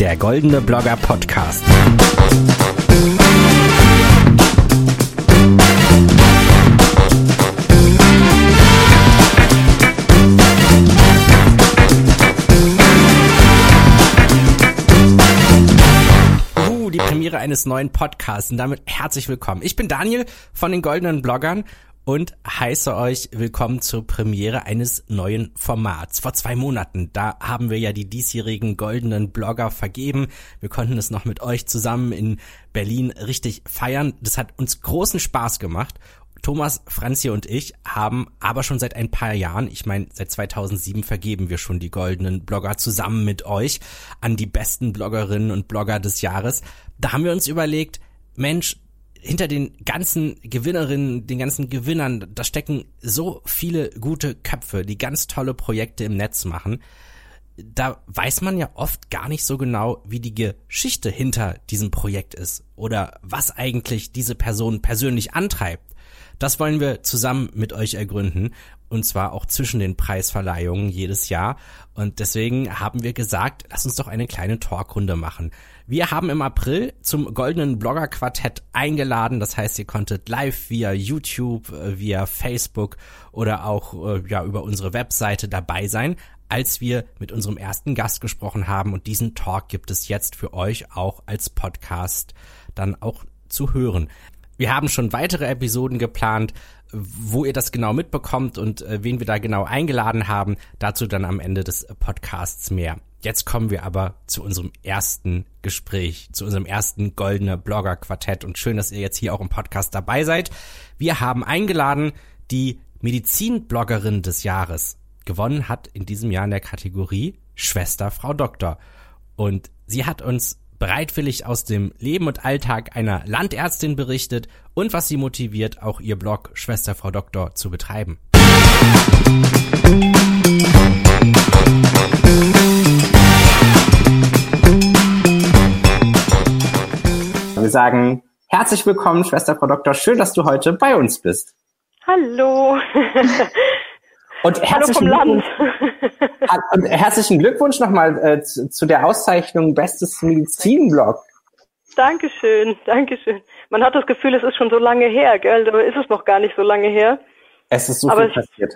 der Goldene Blogger Podcast. Uh, die Premiere eines neuen Podcasts und damit herzlich willkommen. Ich bin Daniel von den Goldenen Bloggern und heiße euch willkommen zur Premiere eines neuen Formats. Vor zwei Monaten, da haben wir ja die diesjährigen goldenen Blogger vergeben. Wir konnten es noch mit euch zusammen in Berlin richtig feiern. Das hat uns großen Spaß gemacht. Thomas, Franzi und ich haben aber schon seit ein paar Jahren, ich meine seit 2007 vergeben wir schon die goldenen Blogger zusammen mit euch an die besten Bloggerinnen und Blogger des Jahres. Da haben wir uns überlegt, Mensch, hinter den ganzen Gewinnerinnen, den ganzen Gewinnern, da stecken so viele gute Köpfe, die ganz tolle Projekte im Netz machen. Da weiß man ja oft gar nicht so genau, wie die Geschichte hinter diesem Projekt ist oder was eigentlich diese Person persönlich antreibt. Das wollen wir zusammen mit euch ergründen und zwar auch zwischen den Preisverleihungen jedes Jahr. Und deswegen haben wir gesagt, lass uns doch eine kleine Talkrunde machen. Wir haben im April zum Goldenen Blogger Quartett eingeladen. Das heißt, ihr konntet live via YouTube, äh, via Facebook oder auch äh, ja über unsere Webseite dabei sein, als wir mit unserem ersten Gast gesprochen haben. Und diesen Talk gibt es jetzt für euch auch als Podcast dann auch zu hören. Wir haben schon weitere Episoden geplant, wo ihr das genau mitbekommt und äh, wen wir da genau eingeladen haben. Dazu dann am Ende des Podcasts mehr. Jetzt kommen wir aber zu unserem ersten Gespräch, zu unserem ersten goldene Blogger Quartett und schön, dass ihr jetzt hier auch im Podcast dabei seid. Wir haben eingeladen die Medizinbloggerin des Jahres. Gewonnen hat in diesem Jahr in der Kategorie Schwester Frau Doktor. Und sie hat uns bereitwillig aus dem Leben und Alltag einer Landärztin berichtet und was sie motiviert, auch ihr Blog Schwester Frau Doktor zu betreiben. Sagen herzlich willkommen, Schwester Frau Doktor. Schön, dass du heute bei uns bist. Hallo. Und herzlichen, Glückwunsch, und herzlichen Glückwunsch nochmal äh, zu, zu, der Auszeichnung Bestes Medizinblog. Dankeschön, Dankeschön. Man hat das Gefühl, es ist schon so lange her, gell? Aber ist es noch gar nicht so lange her. Es ist so aber viel passiert.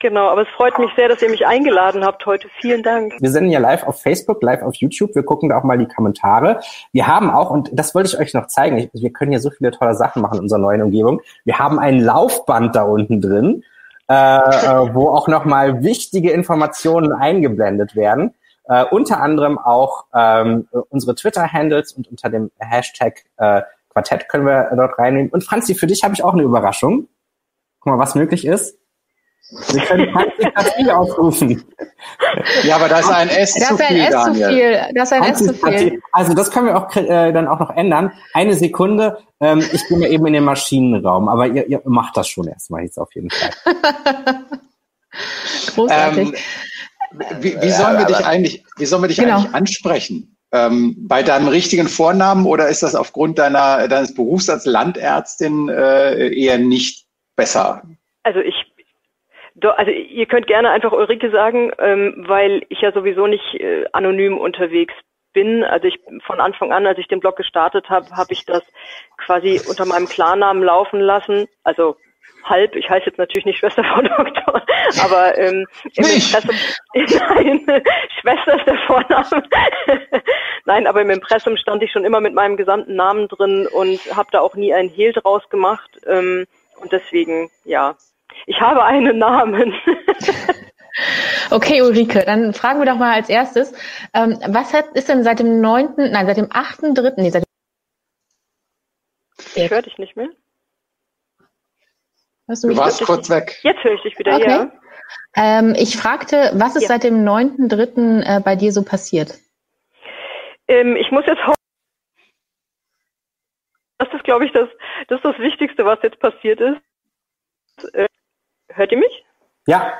Genau, aber es freut mich sehr, dass ihr mich eingeladen habt heute. Vielen Dank. Wir senden ja live auf Facebook, live auf YouTube. Wir gucken da auch mal die Kommentare. Wir haben auch, und das wollte ich euch noch zeigen, wir können ja so viele tolle Sachen machen in unserer neuen Umgebung. Wir haben ein Laufband da unten drin äh, äh, wo auch nochmal wichtige Informationen eingeblendet werden. Äh, unter anderem auch ähm, unsere Twitter-Handles und unter dem Hashtag äh, Quartett können wir dort reinnehmen. Und Franzi, für dich habe ich auch eine Überraschung. Guck mal, was möglich ist. Wir können Partizipation aufrufen. Ja, aber das ist ein S das zu viel, ein S Daniel. Zu viel. Das ist ein S zu viel. Also das können wir auch äh, dann auch noch ändern. Eine Sekunde. Ähm, ich bin ja eben in den Maschinenraum, aber ihr, ihr macht das schon erstmal jetzt auf jeden Fall. Großartig. Ähm, wie, wie sollen wir dich eigentlich, wie sollen wir dich genau. eigentlich ansprechen? Ähm, bei deinem richtigen Vornamen oder ist das aufgrund deiner, deines Berufs als Landärztin äh, eher nicht besser? Also ich also ihr könnt gerne einfach Ulrike sagen, ähm, weil ich ja sowieso nicht äh, anonym unterwegs bin. Also ich von Anfang an, als ich den Blog gestartet habe, habe ich das quasi unter meinem Klarnamen laufen lassen. Also halb, ich heiße jetzt natürlich nicht Schwester Frau Doktor, aber ähm, im Impressum, nein, Schwester ist der Vorname. nein, aber im Impressum stand ich schon immer mit meinem gesamten Namen drin und habe da auch nie ein Hehl draus gemacht. Ähm, und deswegen, ja, ich habe einen Namen. Okay, Ulrike, dann fragen wir doch mal als erstes, ähm, was hat, ist denn seit dem 9., nein, seit dem 8.3., nee, seit Ich höre dich nicht mehr. du, du warst kurz dich, weg. Jetzt höre ich dich wieder, okay. ja. Ähm, ich fragte, was ist ja. seit dem 9.3. Äh, bei dir so passiert? Ähm, ich muss jetzt das ist, glaube ich, das, das ist das Wichtigste, was jetzt passiert ist. Äh, Hört ihr mich? Ja.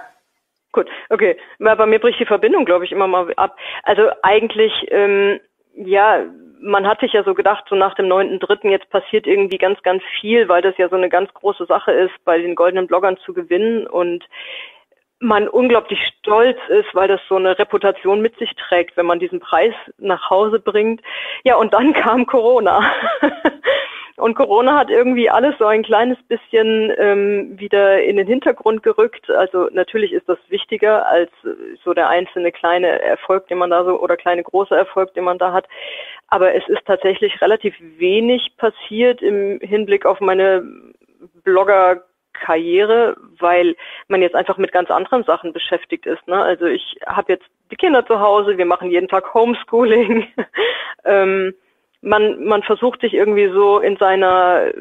Gut, okay. Bei mir bricht die Verbindung, glaube ich, immer mal ab. Also eigentlich, ähm, ja, man hat sich ja so gedacht, so nach dem 9.3. jetzt passiert irgendwie ganz, ganz viel, weil das ja so eine ganz große Sache ist, bei den goldenen Bloggern zu gewinnen. Und man unglaublich stolz ist, weil das so eine Reputation mit sich trägt, wenn man diesen Preis nach Hause bringt. Ja, und dann kam Corona. Und Corona hat irgendwie alles so ein kleines bisschen ähm, wieder in den Hintergrund gerückt. Also natürlich ist das wichtiger als so der einzelne kleine Erfolg, den man da so oder kleine große Erfolg, den man da hat. Aber es ist tatsächlich relativ wenig passiert im Hinblick auf meine Blogger Karriere, weil man jetzt einfach mit ganz anderen Sachen beschäftigt ist. Ne? Also ich habe jetzt die Kinder zu Hause, wir machen jeden Tag Homeschooling. ähm, man, man versucht sich irgendwie so in seiner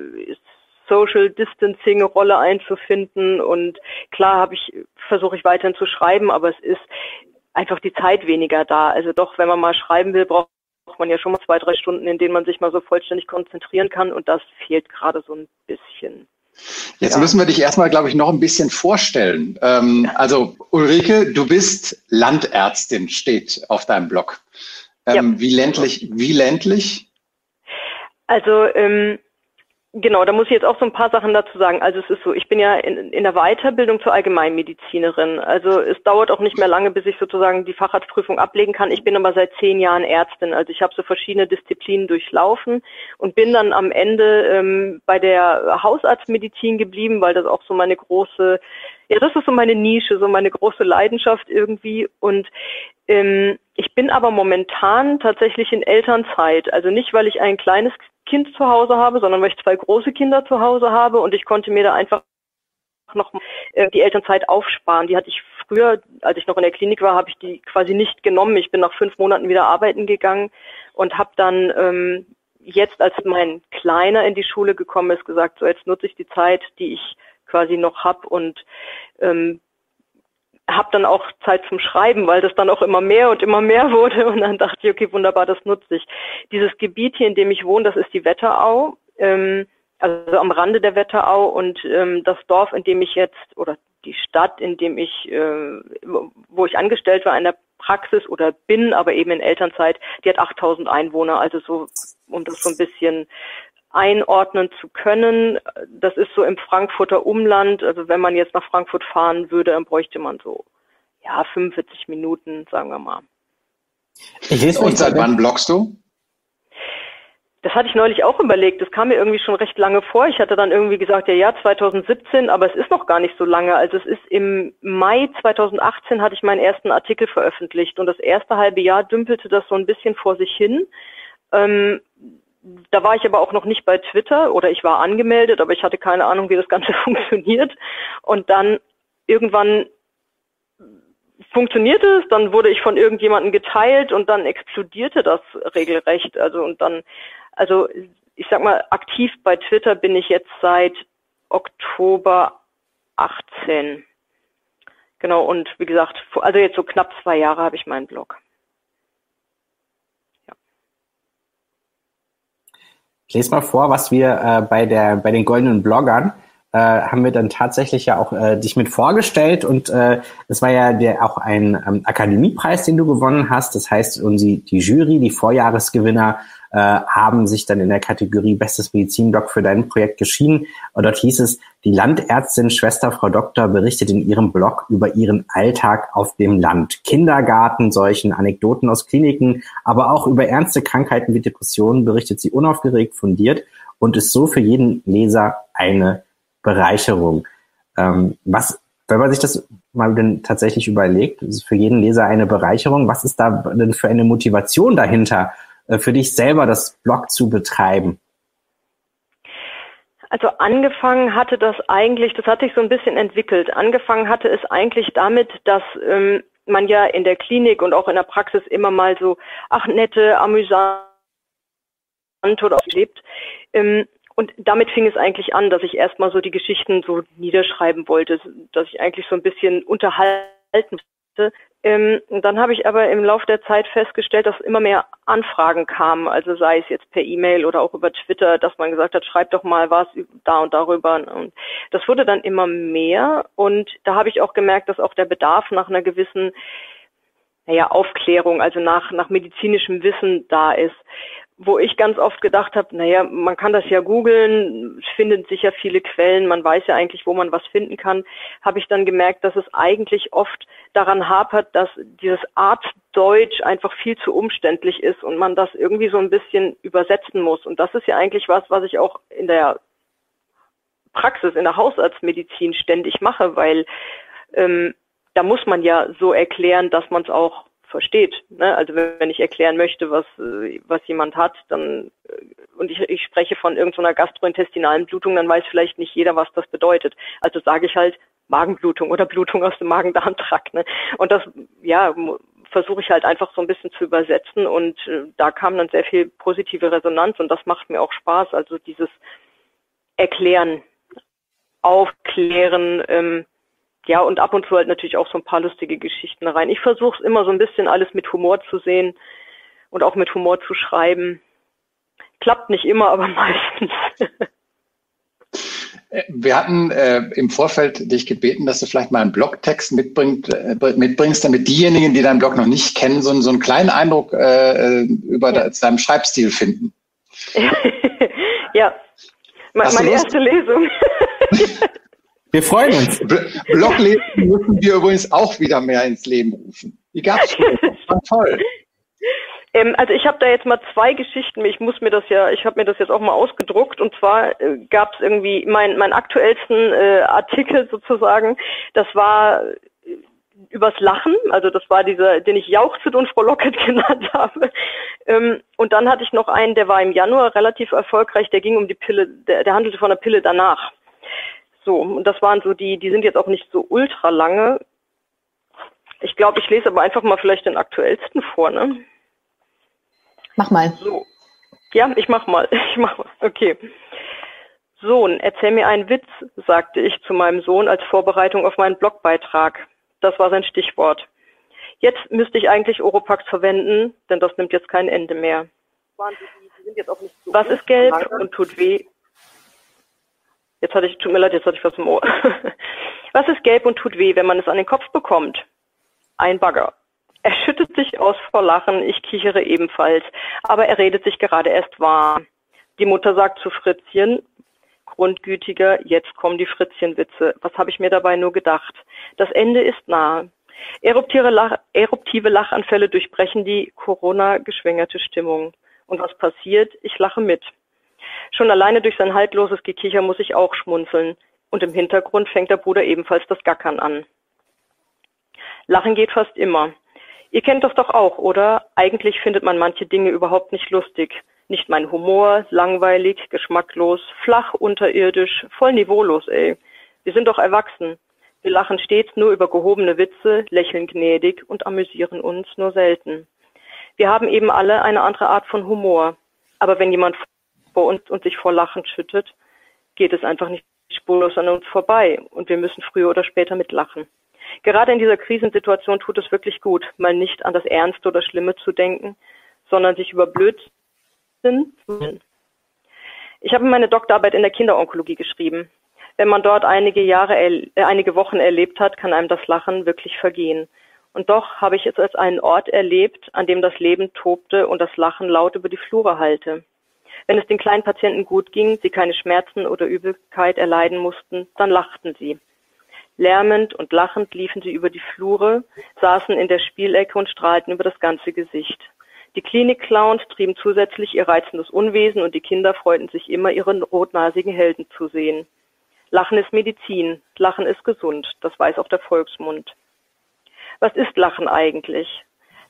Social Distancing Rolle einzufinden und klar habe ich versuche ich weiterhin zu schreiben, aber es ist einfach die Zeit weniger da. Also doch, wenn man mal schreiben will, braucht man ja schon mal zwei, drei Stunden, in denen man sich mal so vollständig konzentrieren kann und das fehlt gerade so ein bisschen. Jetzt ja. müssen wir dich erstmal, glaube ich, noch ein bisschen vorstellen. Ähm, also Ulrike, du bist Landärztin, steht auf deinem Blog. Ähm, ja. Wie ländlich, wie ländlich? Also ähm, Genau, da muss ich jetzt auch so ein paar Sachen dazu sagen. Also es ist so, ich bin ja in, in der Weiterbildung zur Allgemeinmedizinerin. Also es dauert auch nicht mehr lange, bis ich sozusagen die Facharztprüfung ablegen kann. Ich bin aber seit zehn Jahren Ärztin. Also ich habe so verschiedene Disziplinen durchlaufen und bin dann am Ende ähm, bei der Hausarztmedizin geblieben, weil das auch so meine große, ja, das ist so meine Nische, so meine große Leidenschaft irgendwie. Und ähm, ich bin aber momentan tatsächlich in Elternzeit. Also nicht, weil ich ein kleines Kind zu Hause habe, sondern weil ich zwei große Kinder zu Hause habe und ich konnte mir da einfach noch äh, die Elternzeit aufsparen. Die hatte ich früher, als ich noch in der Klinik war, habe ich die quasi nicht genommen. Ich bin nach fünf Monaten wieder arbeiten gegangen und habe dann ähm, jetzt, als mein Kleiner in die Schule gekommen ist, gesagt, so jetzt nutze ich die Zeit, die ich quasi noch hab und ähm, habe dann auch Zeit zum Schreiben, weil das dann auch immer mehr und immer mehr wurde. Und dann dachte ich, okay, wunderbar, das nutze ich. Dieses Gebiet hier, in dem ich wohne, das ist die Wetterau, ähm, also am Rande der Wetterau. Und ähm, das Dorf, in dem ich jetzt, oder die Stadt, in dem ich, äh, wo ich angestellt war in der Praxis oder bin, aber eben in Elternzeit, die hat 8000 Einwohner. Also so, um das so ein bisschen einordnen zu können. Das ist so im Frankfurter Umland. Also wenn man jetzt nach Frankfurt fahren würde, dann bräuchte man so ja 45 Minuten, sagen wir mal. Und seit wann bloggst du? Das hatte ich neulich auch überlegt. Das kam mir irgendwie schon recht lange vor. Ich hatte dann irgendwie gesagt, ja, ja, 2017, aber es ist noch gar nicht so lange. Also es ist im Mai 2018 hatte ich meinen ersten Artikel veröffentlicht und das erste halbe Jahr dümpelte das so ein bisschen vor sich hin. Ähm, da war ich aber auch noch nicht bei Twitter oder ich war angemeldet, aber ich hatte keine Ahnung, wie das Ganze funktioniert. Und dann irgendwann funktionierte es, dann wurde ich von irgendjemandem geteilt und dann explodierte das regelrecht. Also und dann, also ich sag mal, aktiv bei Twitter bin ich jetzt seit Oktober 18. Genau, und wie gesagt, also jetzt so knapp zwei Jahre habe ich meinen Blog. Ich lese mal vor, was wir äh, bei, der, bei den goldenen Bloggern äh, haben wir dann tatsächlich ja auch äh, dich mit vorgestellt und äh, es war ja der, auch ein ähm, Akademiepreis, den du gewonnen hast. Das heißt, und die, die Jury, die Vorjahresgewinner äh, haben sich dann in der Kategorie Bestes Medizinblog für dein Projekt geschieden. Und dort hieß es, die Landärztin Schwester Frau Doktor berichtet in ihrem Blog über ihren Alltag auf dem Land. Kindergarten, solchen Anekdoten aus Kliniken, aber auch über ernste Krankheiten wie Depressionen berichtet sie unaufgeregt, fundiert und ist so für jeden Leser eine Bereicherung. Ähm, was, wenn man sich das mal denn tatsächlich überlegt, ist für jeden Leser eine Bereicherung. Was ist da denn für eine Motivation dahinter, äh, für dich selber das Blog zu betreiben? Also angefangen hatte das eigentlich, das hat sich so ein bisschen entwickelt. Angefangen hatte es eigentlich damit, dass ähm, man ja in der Klinik und auch in der Praxis immer mal so, ach nette, amüsant oder auch lebt. Ähm, und damit fing es eigentlich an, dass ich erstmal so die Geschichten so niederschreiben wollte, dass ich eigentlich so ein bisschen unterhalten wollte. Ähm, dann habe ich aber im Laufe der Zeit festgestellt, dass immer mehr Anfragen kamen, also sei es jetzt per E-Mail oder auch über Twitter, dass man gesagt hat, schreib doch mal was da und darüber. Und das wurde dann immer mehr und da habe ich auch gemerkt, dass auch der Bedarf nach einer gewissen naja, Aufklärung, also nach, nach medizinischem Wissen da ist. Wo ich ganz oft gedacht habe, naja, man kann das ja googeln, es finden sicher viele Quellen, man weiß ja eigentlich, wo man was finden kann, habe ich dann gemerkt, dass es eigentlich oft daran hapert, dass dieses Art Deutsch einfach viel zu umständlich ist und man das irgendwie so ein bisschen übersetzen muss. Und das ist ja eigentlich was, was ich auch in der Praxis, in der Hausarztmedizin ständig mache, weil ähm, da muss man ja so erklären, dass man es auch versteht. Ne? Also wenn ich erklären möchte, was, äh, was jemand hat, dann äh, und ich, ich spreche von irgendeiner gastrointestinalen Blutung, dann weiß vielleicht nicht jeder, was das bedeutet. Also sage ich halt Magenblutung oder Blutung aus dem Magen-Darm-Trakt. Ne? Und das, ja, versuche ich halt einfach so ein bisschen zu übersetzen und äh, da kam dann sehr viel positive Resonanz und das macht mir auch Spaß. Also dieses Erklären, Aufklären, ähm, ja, und ab und zu halt natürlich auch so ein paar lustige Geschichten rein. Ich versuche es immer so ein bisschen alles mit Humor zu sehen und auch mit Humor zu schreiben. Klappt nicht immer, aber meistens. Äh, wir hatten äh, im Vorfeld dich gebeten, dass du vielleicht mal einen Blogtext mitbringt, äh, mitbringst, damit diejenigen, die deinen Blog noch nicht kennen, so, so einen kleinen Eindruck äh, über ja. deinen Schreibstil finden. ja, meine erste Lesung. Wir freuen uns. Bloglesen müssen wir übrigens auch wieder mehr ins Leben rufen. Die gab's schon. Das war toll. Ähm, also ich habe da jetzt mal zwei Geschichten. Ich muss mir das ja, ich habe mir das jetzt auch mal ausgedruckt. Und zwar äh, gab es irgendwie mein mein aktuellsten äh, Artikel sozusagen. Das war äh, übers Lachen, also das war dieser, den ich jauchzend und frohlockend genannt habe. Ähm, und dann hatte ich noch einen, der war im Januar relativ erfolgreich, der ging um die Pille, der, der handelte von der Pille danach. So, und das waren so die, die sind jetzt auch nicht so ultra lange. Ich glaube, ich lese aber einfach mal vielleicht den aktuellsten vor, ne? Mach mal. So. Ja, ich mach mal. Ich mach mal. Okay. Sohn, erzähl mir einen Witz, sagte ich zu meinem Sohn als Vorbereitung auf meinen Blogbeitrag. Das war sein Stichwort. Jetzt müsste ich eigentlich Oropax verwenden, denn das nimmt jetzt kein Ende mehr. Was ist gelb und tut weh Jetzt hatte ich, tut mir leid, jetzt hatte ich was im Ohr. was ist gelb und tut weh, wenn man es an den Kopf bekommt? Ein Bagger. Er schüttet sich aus vor Lachen, ich kichere ebenfalls, aber er redet sich gerade erst warm. Die Mutter sagt zu Fritzchen, grundgütiger, jetzt kommen die Fritzchenwitze. Was habe ich mir dabei nur gedacht? Das Ende ist nahe. Eruptive, Lach, eruptive Lachanfälle durchbrechen die Corona-geschwängerte Stimmung. Und was passiert? Ich lache mit. Schon alleine durch sein haltloses Gekicher muss ich auch schmunzeln. Und im Hintergrund fängt der Bruder ebenfalls das Gackern an. Lachen geht fast immer. Ihr kennt das doch auch, oder? Eigentlich findet man manche Dinge überhaupt nicht lustig. Nicht mein Humor, langweilig, geschmacklos, flach, unterirdisch, voll niveaulos, ey. Wir sind doch erwachsen. Wir lachen stets nur über gehobene Witze, lächeln gnädig und amüsieren uns nur selten. Wir haben eben alle eine andere Art von Humor. Aber wenn jemand vor uns und sich vor Lachen schüttet, geht es einfach nicht spurlos an uns vorbei und wir müssen früher oder später mitlachen. Gerade in dieser Krisensituation tut es wirklich gut, mal nicht an das Ernste oder Schlimme zu denken, sondern sich über Blödsinn zu Ich habe meine Doktorarbeit in der Kinderonkologie geschrieben. Wenn man dort einige Jahre, äh, einige Wochen erlebt hat, kann einem das Lachen wirklich vergehen. Und doch habe ich es als einen Ort erlebt, an dem das Leben tobte und das Lachen laut über die Flure hallte. Wenn es den kleinen Patienten gut ging, sie keine Schmerzen oder Übelkeit erleiden mussten, dann lachten sie. Lärmend und lachend liefen sie über die Flure, saßen in der Spielecke und strahlten über das ganze Gesicht. Die Klinik-Clowns trieben zusätzlich ihr reizendes Unwesen und die Kinder freuten sich immer, ihren rotnasigen Helden zu sehen. Lachen ist Medizin, Lachen ist gesund, das weiß auch der Volksmund. Was ist Lachen eigentlich?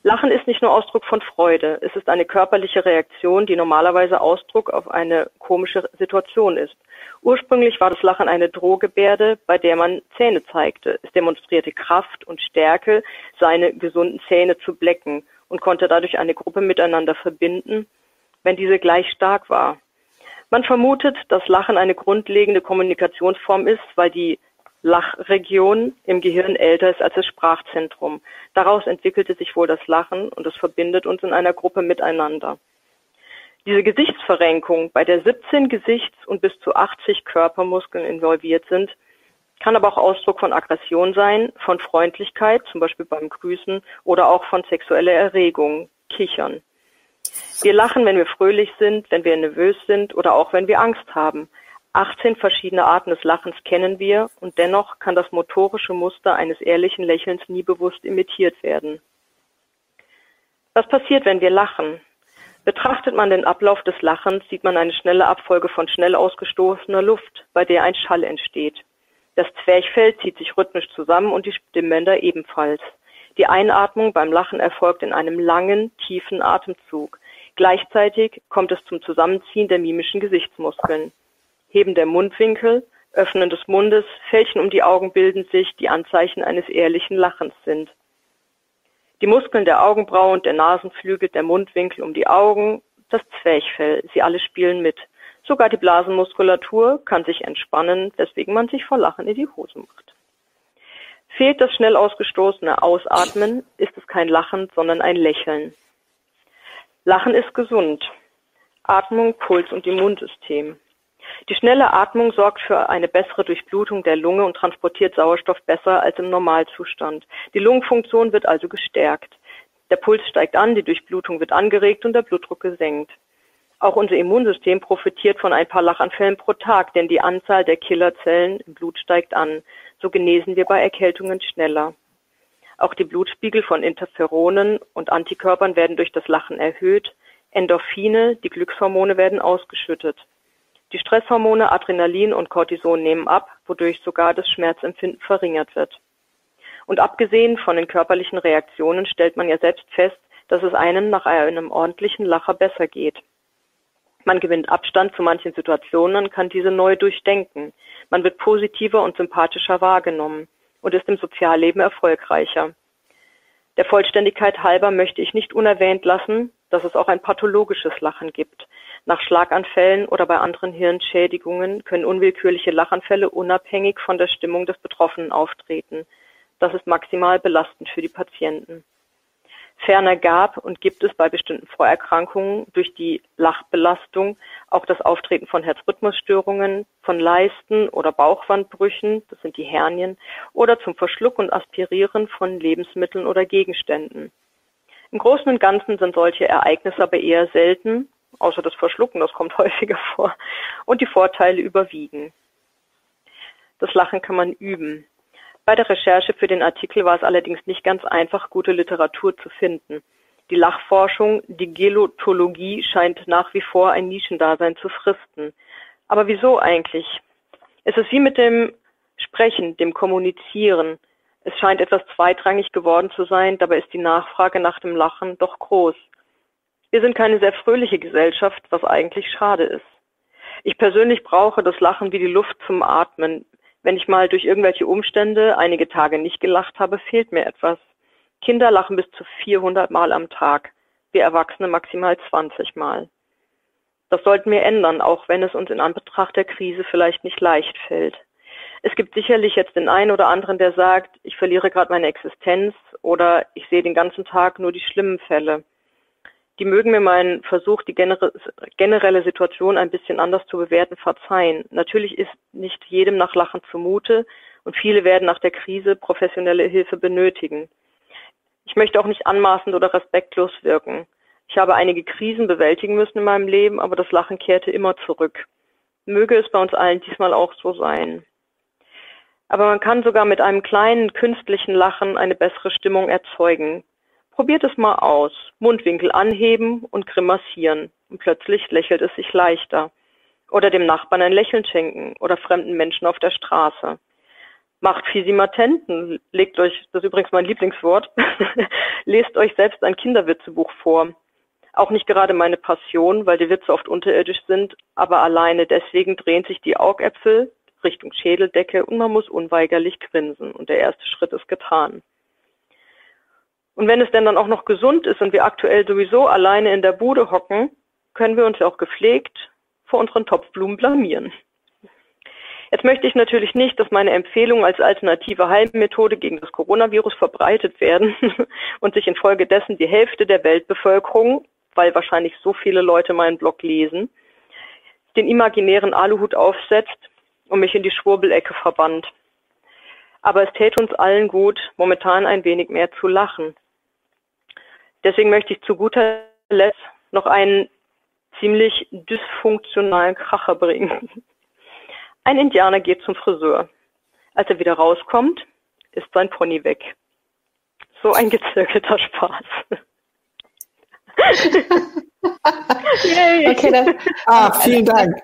Lachen ist nicht nur Ausdruck von Freude, es ist eine körperliche Reaktion, die normalerweise Ausdruck auf eine komische Situation ist. Ursprünglich war das Lachen eine Drohgebärde, bei der man Zähne zeigte. Es demonstrierte Kraft und Stärke, seine gesunden Zähne zu blecken und konnte dadurch eine Gruppe miteinander verbinden, wenn diese gleich stark war. Man vermutet, dass Lachen eine grundlegende Kommunikationsform ist, weil die Lachregion im Gehirn älter ist als das Sprachzentrum. Daraus entwickelte sich wohl das Lachen und es verbindet uns in einer Gruppe miteinander. Diese Gesichtsverrenkung, bei der 17 Gesichts- und bis zu 80 Körpermuskeln involviert sind, kann aber auch Ausdruck von Aggression sein, von Freundlichkeit, zum Beispiel beim Grüßen, oder auch von sexueller Erregung, Kichern. Wir lachen, wenn wir fröhlich sind, wenn wir nervös sind oder auch wenn wir Angst haben. 18 verschiedene Arten des Lachens kennen wir und dennoch kann das motorische Muster eines ehrlichen Lächelns nie bewusst imitiert werden. Was passiert, wenn wir lachen? Betrachtet man den Ablauf des Lachens, sieht man eine schnelle Abfolge von schnell ausgestoßener Luft, bei der ein Schall entsteht. Das Zwerchfell zieht sich rhythmisch zusammen und die Stimmbänder ebenfalls. Die Einatmung beim Lachen erfolgt in einem langen, tiefen Atemzug. Gleichzeitig kommt es zum Zusammenziehen der mimischen Gesichtsmuskeln. Heben der Mundwinkel, Öffnen des Mundes, Fältchen um die Augen bilden sich, die Anzeichen eines ehrlichen Lachens sind. Die Muskeln der Augenbraue und der Nasenflügel, der Mundwinkel um die Augen, das Zwerchfell, sie alle spielen mit. Sogar die Blasenmuskulatur kann sich entspannen, weswegen man sich vor Lachen in die Hose macht. Fehlt das schnell ausgestoßene Ausatmen, ist es kein Lachen, sondern ein Lächeln. Lachen ist gesund. Atmung, Puls und Immunsystem. Die schnelle Atmung sorgt für eine bessere Durchblutung der Lunge und transportiert Sauerstoff besser als im Normalzustand. Die Lungenfunktion wird also gestärkt. Der Puls steigt an, die Durchblutung wird angeregt und der Blutdruck gesenkt. Auch unser Immunsystem profitiert von ein paar Lachanfällen pro Tag, denn die Anzahl der Killerzellen im Blut steigt an. So genesen wir bei Erkältungen schneller. Auch die Blutspiegel von Interferonen und Antikörpern werden durch das Lachen erhöht. Endorphine, die Glückshormone, werden ausgeschüttet. Die Stresshormone Adrenalin und Cortison nehmen ab, wodurch sogar das Schmerzempfinden verringert wird. Und abgesehen von den körperlichen Reaktionen stellt man ja selbst fest, dass es einem nach einem ordentlichen Lacher besser geht. Man gewinnt Abstand zu manchen Situationen und kann diese neu durchdenken. Man wird positiver und sympathischer wahrgenommen und ist im Sozialleben erfolgreicher. Der Vollständigkeit halber möchte ich nicht unerwähnt lassen, dass es auch ein pathologisches Lachen gibt. Nach Schlaganfällen oder bei anderen Hirnschädigungen können unwillkürliche Lachanfälle unabhängig von der Stimmung des Betroffenen auftreten. Das ist maximal belastend für die Patienten. Ferner gab und gibt es bei bestimmten Vorerkrankungen durch die Lachbelastung auch das Auftreten von Herzrhythmusstörungen, von Leisten- oder Bauchwandbrüchen, das sind die Hernien, oder zum Verschluck und Aspirieren von Lebensmitteln oder Gegenständen. Im Großen und Ganzen sind solche Ereignisse aber eher selten, außer das Verschlucken, das kommt häufiger vor, und die Vorteile überwiegen. Das Lachen kann man üben. Bei der Recherche für den Artikel war es allerdings nicht ganz einfach, gute Literatur zu finden. Die Lachforschung, die Gelotologie scheint nach wie vor ein Nischendasein zu fristen. Aber wieso eigentlich? Es ist wie mit dem Sprechen, dem Kommunizieren. Es scheint etwas zweitrangig geworden zu sein, dabei ist die Nachfrage nach dem Lachen doch groß. Wir sind keine sehr fröhliche Gesellschaft, was eigentlich schade ist. Ich persönlich brauche das Lachen wie die Luft zum Atmen. Wenn ich mal durch irgendwelche Umstände einige Tage nicht gelacht habe, fehlt mir etwas. Kinder lachen bis zu 400 Mal am Tag, wir Erwachsene maximal 20 Mal. Das sollten wir ändern, auch wenn es uns in Anbetracht der Krise vielleicht nicht leicht fällt. Es gibt sicherlich jetzt den einen oder anderen, der sagt, ich verliere gerade meine Existenz oder ich sehe den ganzen Tag nur die schlimmen Fälle. Die mögen mir meinen Versuch, die generelle Situation ein bisschen anders zu bewerten, verzeihen. Natürlich ist nicht jedem nach Lachen zumute und viele werden nach der Krise professionelle Hilfe benötigen. Ich möchte auch nicht anmaßend oder respektlos wirken. Ich habe einige Krisen bewältigen müssen in meinem Leben, aber das Lachen kehrte immer zurück. Möge es bei uns allen diesmal auch so sein. Aber man kann sogar mit einem kleinen künstlichen Lachen eine bessere Stimmung erzeugen. Probiert es mal aus. Mundwinkel anheben und grimassieren. Und plötzlich lächelt es sich leichter. Oder dem Nachbarn ein Lächeln schenken oder fremden Menschen auf der Straße. Macht Fisimatenten. Legt euch, das ist übrigens mein Lieblingswort, lest euch selbst ein Kinderwitzebuch vor. Auch nicht gerade meine Passion, weil die Witze oft unterirdisch sind, aber alleine deswegen drehen sich die Augäpfel Richtung Schädeldecke und man muss unweigerlich grinsen und der erste Schritt ist getan. Und wenn es denn dann auch noch gesund ist und wir aktuell sowieso alleine in der Bude hocken, können wir uns ja auch gepflegt vor unseren Topfblumen blamieren. Jetzt möchte ich natürlich nicht, dass meine Empfehlungen als alternative Heilmethode gegen das Coronavirus verbreitet werden und sich infolgedessen die Hälfte der Weltbevölkerung, weil wahrscheinlich so viele Leute meinen Blog lesen, den imaginären Aluhut aufsetzt und mich in die Schwurbelecke verbannt. Aber es täte uns allen gut, momentan ein wenig mehr zu lachen. Deswegen möchte ich zu guter Letzt noch einen ziemlich dysfunktionalen Kracher bringen. Ein Indianer geht zum Friseur. Als er wieder rauskommt, ist sein Pony weg. So ein gezirkelter Spaß. okay, das, ah, vielen Dank.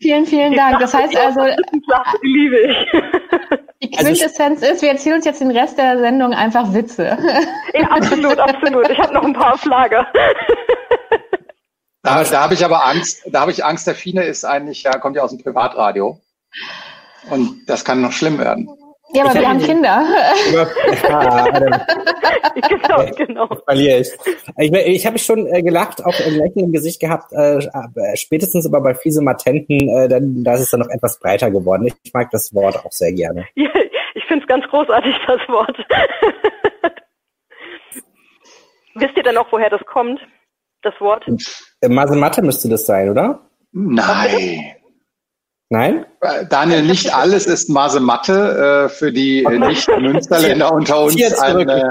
Vielen, vielen Dank. Das heißt also, liebe ich. Die also Quintessenz ist, wir erzählen uns jetzt den Rest der Sendung einfach Witze. Ja, absolut, absolut. Ich habe noch ein paar auf Lager. Da, da habe ich aber Angst, da habe ich Angst, der Fine ist eigentlich, ja, kommt ja aus dem Privatradio. Und das kann noch schlimm werden. Ja, aber ich wir haben Kinder. genau, genau. Verliere ich. Ich, ich habe schon äh, gelacht, auch ein Lächeln im Gesicht gehabt, äh, äh, spätestens aber bei fiese Matenten, äh, dann, da ist es dann noch etwas breiter geworden. Ich mag das Wort auch sehr gerne. Ja, ich finde es ganz großartig, das Wort. Wisst ihr denn auch, woher das kommt, das Wort? Äh, Masematte müsste das sein, oder? Nein. Nein? Äh, Daniel, nicht alles ist Masematte. Äh, für die Nicht-Münsterländer unter uns ein, äh,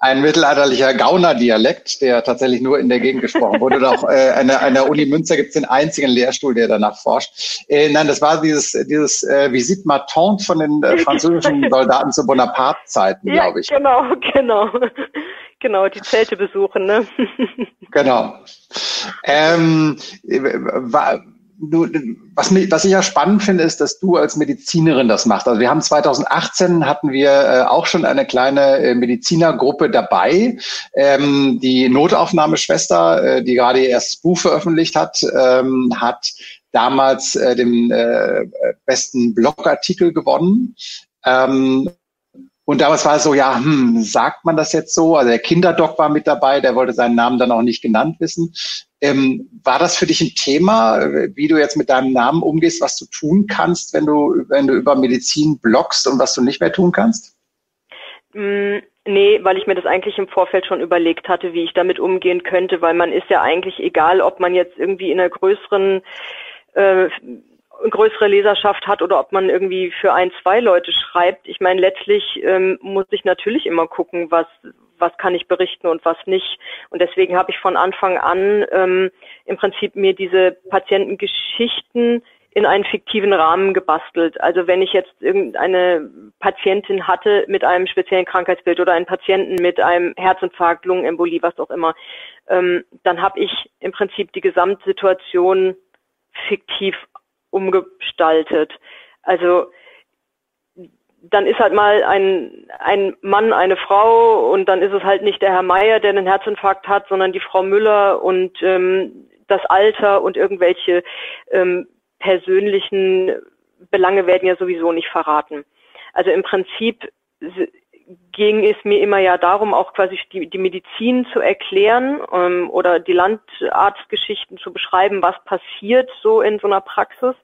ein mittelalterlicher Gauner-Dialekt, der tatsächlich nur in der Gegend gesprochen wurde. Und auch äh, an, der, an der Uni Münster gibt es den einzigen Lehrstuhl, der danach forscht. Äh, nein, das war dieses, dieses äh, Visite Matante von den äh, französischen Soldaten zu Bonaparte-Zeiten, ja, glaube ich. Genau, genau. Genau, die Zelte besuchen, ne? genau. Ähm, war, du, was, was ich ja spannend finde, ist, dass du als Medizinerin das machst. Also wir haben 2018 hatten wir äh, auch schon eine kleine äh, Medizinergruppe dabei. Ähm, die Notaufnahmeschwester, äh, die gerade ihr erstes Buch veröffentlicht hat, ähm, hat damals äh, den äh, besten Blogartikel gewonnen. Ähm, und damals war es so, ja, hm, sagt man das jetzt so? Also der Kinderdoc war mit dabei, der wollte seinen Namen dann auch nicht genannt wissen. Ähm, war das für dich ein Thema, wie du jetzt mit deinem Namen umgehst, was du tun kannst, wenn du, wenn du über Medizin bloggst und was du nicht mehr tun kannst? Mm, nee, weil ich mir das eigentlich im Vorfeld schon überlegt hatte, wie ich damit umgehen könnte, weil man ist ja eigentlich egal, ob man jetzt irgendwie in einer größeren äh, größere Leserschaft hat oder ob man irgendwie für ein, zwei Leute schreibt. Ich meine, letztlich ähm, muss ich natürlich immer gucken, was, was kann ich berichten und was nicht. Und deswegen habe ich von Anfang an ähm, im Prinzip mir diese Patientengeschichten in einen fiktiven Rahmen gebastelt. Also wenn ich jetzt irgendeine Patientin hatte mit einem speziellen Krankheitsbild oder einen Patienten mit einem Herzinfarkt, Lungenembolie, was auch immer, ähm, dann habe ich im Prinzip die Gesamtsituation fiktiv umgestaltet. Also dann ist halt mal ein, ein Mann, eine Frau und dann ist es halt nicht der Herr Meier, der einen Herzinfarkt hat, sondern die Frau Müller und ähm, das Alter und irgendwelche ähm, persönlichen Belange werden ja sowieso nicht verraten. Also im Prinzip ging es mir immer ja darum, auch quasi die, die Medizin zu erklären ähm, oder die Landarztgeschichten zu beschreiben, was passiert so in so einer Praxis,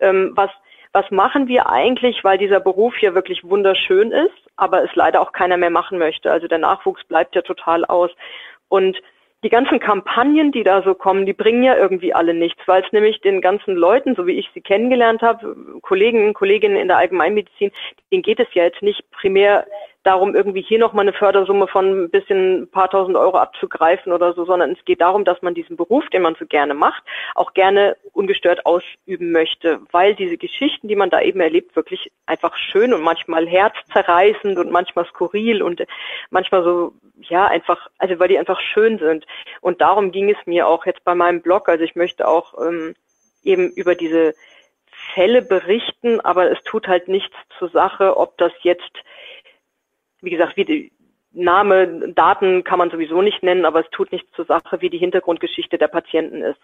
ähm, was was machen wir eigentlich, weil dieser Beruf hier wirklich wunderschön ist, aber es leider auch keiner mehr machen möchte. Also der Nachwuchs bleibt ja total aus. Und die ganzen Kampagnen, die da so kommen, die bringen ja irgendwie alle nichts, weil es nämlich den ganzen Leuten, so wie ich sie kennengelernt habe, Kollegen, Kolleginnen in der Allgemeinmedizin, denen geht es ja jetzt nicht primär darum, irgendwie hier nochmal eine Fördersumme von ein bisschen ein paar tausend Euro abzugreifen oder so, sondern es geht darum, dass man diesen Beruf, den man so gerne macht, auch gerne ungestört ausüben möchte, weil diese Geschichten, die man da eben erlebt, wirklich einfach schön und manchmal herzzerreißend und manchmal skurril und manchmal so, ja, einfach, also weil die einfach schön sind. Und darum ging es mir auch jetzt bei meinem Blog. Also ich möchte auch ähm, eben über diese Fälle berichten, aber es tut halt nichts zur Sache, ob das jetzt wie gesagt, wie die Name, Daten kann man sowieso nicht nennen, aber es tut nichts zur Sache, wie die Hintergrundgeschichte der Patienten ist.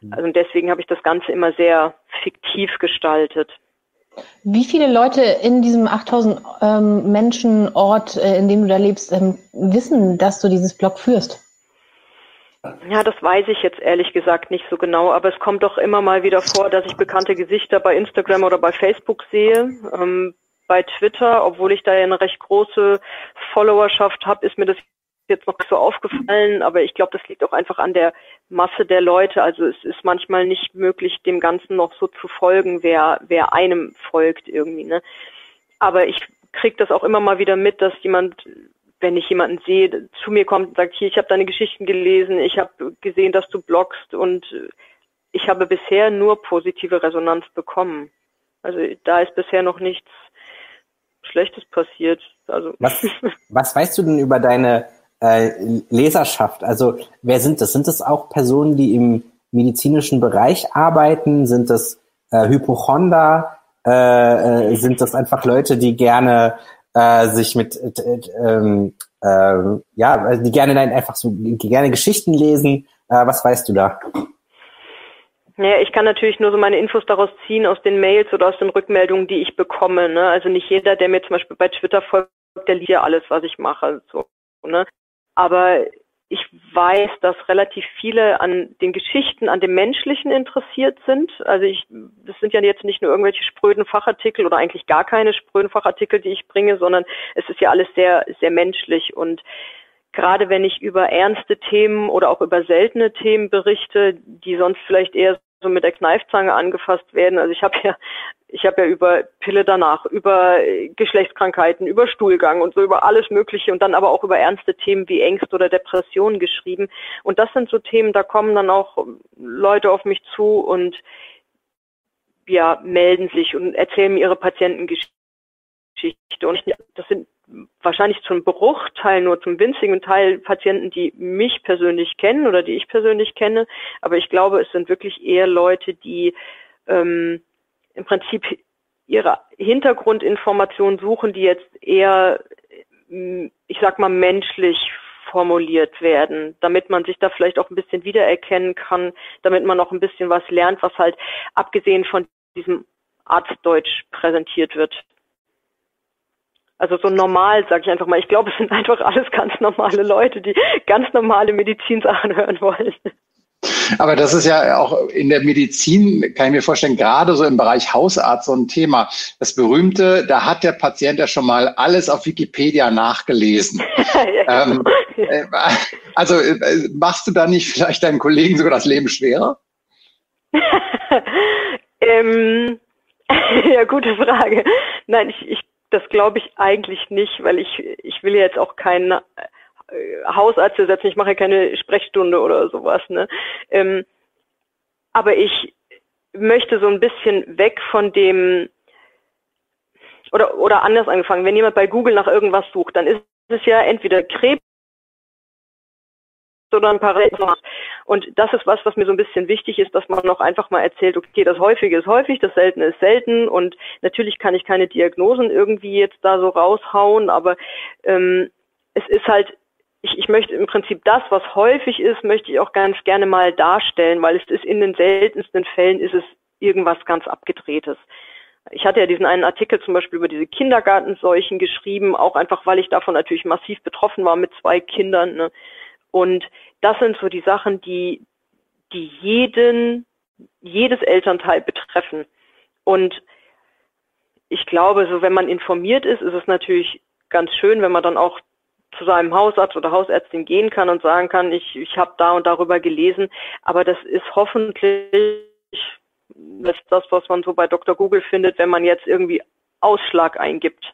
Mhm. Also deswegen habe ich das Ganze immer sehr fiktiv gestaltet. Wie viele Leute in diesem 8000 ähm, Menschen Ort, äh, in dem du da lebst, ähm, wissen, dass du dieses Blog führst? Ja, das weiß ich jetzt ehrlich gesagt nicht so genau, aber es kommt doch immer mal wieder vor, dass ich bekannte Gesichter bei Instagram oder bei Facebook sehe. Ähm, bei Twitter, obwohl ich da ja eine recht große Followerschaft habe, ist mir das jetzt noch so aufgefallen, aber ich glaube, das liegt auch einfach an der Masse der Leute. Also es ist manchmal nicht möglich, dem Ganzen noch so zu folgen, wer, wer einem folgt irgendwie. Ne? Aber ich kriege das auch immer mal wieder mit, dass jemand wenn ich jemanden sehe, zu mir kommt und sagt, hier, ich habe deine Geschichten gelesen, ich habe gesehen, dass du bloggst und ich habe bisher nur positive Resonanz bekommen. Also da ist bisher noch nichts Schlechtes passiert. Also was, was weißt du denn über deine äh, Leserschaft? Also wer sind das? Sind das auch Personen, die im medizinischen Bereich arbeiten? Sind das äh, Hypochonder? Äh, äh, sind das einfach Leute, die gerne äh, sich mit äh, ähm, äh, ja, die gerne dann einfach so gerne Geschichten lesen. Äh, was weißt du da? Naja, ich kann natürlich nur so meine Infos daraus ziehen aus den Mails oder aus den Rückmeldungen, die ich bekomme. Ne? Also nicht jeder, der mir zum Beispiel bei Twitter folgt, der liest ja alles, was ich mache. So, ne? Aber ich weiß, dass relativ viele an den Geschichten, an dem Menschlichen interessiert sind. Also ich, das sind ja jetzt nicht nur irgendwelche spröden Fachartikel oder eigentlich gar keine spröden Fachartikel, die ich bringe, sondern es ist ja alles sehr, sehr menschlich und gerade wenn ich über ernste Themen oder auch über seltene Themen berichte, die sonst vielleicht eher so mit der Kneifzange angefasst werden. Also ich habe ja ich habe ja über Pille danach, über Geschlechtskrankheiten, über Stuhlgang und so über alles Mögliche und dann aber auch über ernste Themen wie Ängste oder Depressionen geschrieben. Und das sind so Themen, da kommen dann auch Leute auf mich zu und ja, melden sich und erzählen mir ihre Patientengeschichte. Und das sind wahrscheinlich zum Bruchteil, nur zum winzigen Teil Patienten, die mich persönlich kennen oder die ich persönlich kenne. Aber ich glaube, es sind wirklich eher Leute, die ähm, im Prinzip ihre Hintergrundinformationen suchen, die jetzt eher, ich sag mal, menschlich formuliert werden, damit man sich da vielleicht auch ein bisschen wiedererkennen kann, damit man auch ein bisschen was lernt, was halt abgesehen von diesem Arztdeutsch präsentiert wird. Also so normal, sage ich einfach mal. Ich glaube, es sind einfach alles ganz normale Leute, die ganz normale Medizinsachen hören wollen. Aber das ist ja auch in der Medizin, kann ich mir vorstellen, gerade so im Bereich Hausarzt so ein Thema. Das berühmte, da hat der Patient ja schon mal alles auf Wikipedia nachgelesen. ja, ähm, äh, also äh, machst du da nicht vielleicht deinen Kollegen sogar das Leben schwerer? ähm, ja, gute Frage. Nein, ich, ich das glaube ich eigentlich nicht, weil ich, ich will jetzt auch keinen äh, Hausarzt ersetzen, ich mache keine Sprechstunde oder sowas. Ne? Ähm, aber ich möchte so ein bisschen weg von dem oder oder anders angefangen. Wenn jemand bei Google nach irgendwas sucht, dann ist es ja entweder Krebs oder ein Parallel. Und das ist was, was mir so ein bisschen wichtig ist, dass man noch einfach mal erzählt, okay, das Häufige ist häufig, das Seltene ist selten und natürlich kann ich keine Diagnosen irgendwie jetzt da so raushauen, aber ähm, es ist halt ich, ich möchte im Prinzip das, was häufig ist, möchte ich auch ganz gerne mal darstellen, weil es ist in den seltensten Fällen ist es irgendwas ganz abgedrehtes. Ich hatte ja diesen einen Artikel zum Beispiel über diese Kindergartenseuchen geschrieben, auch einfach, weil ich davon natürlich massiv betroffen war mit zwei Kindern. Ne? Und das sind so die Sachen, die, die jeden, jedes Elternteil betreffen. Und ich glaube, so wenn man informiert ist, ist es natürlich ganz schön, wenn man dann auch zu seinem Hausarzt oder Hausärztin gehen kann und sagen kann, ich, ich habe da und darüber gelesen. Aber das ist hoffentlich das, was man so bei Dr. Google findet, wenn man jetzt irgendwie Ausschlag eingibt.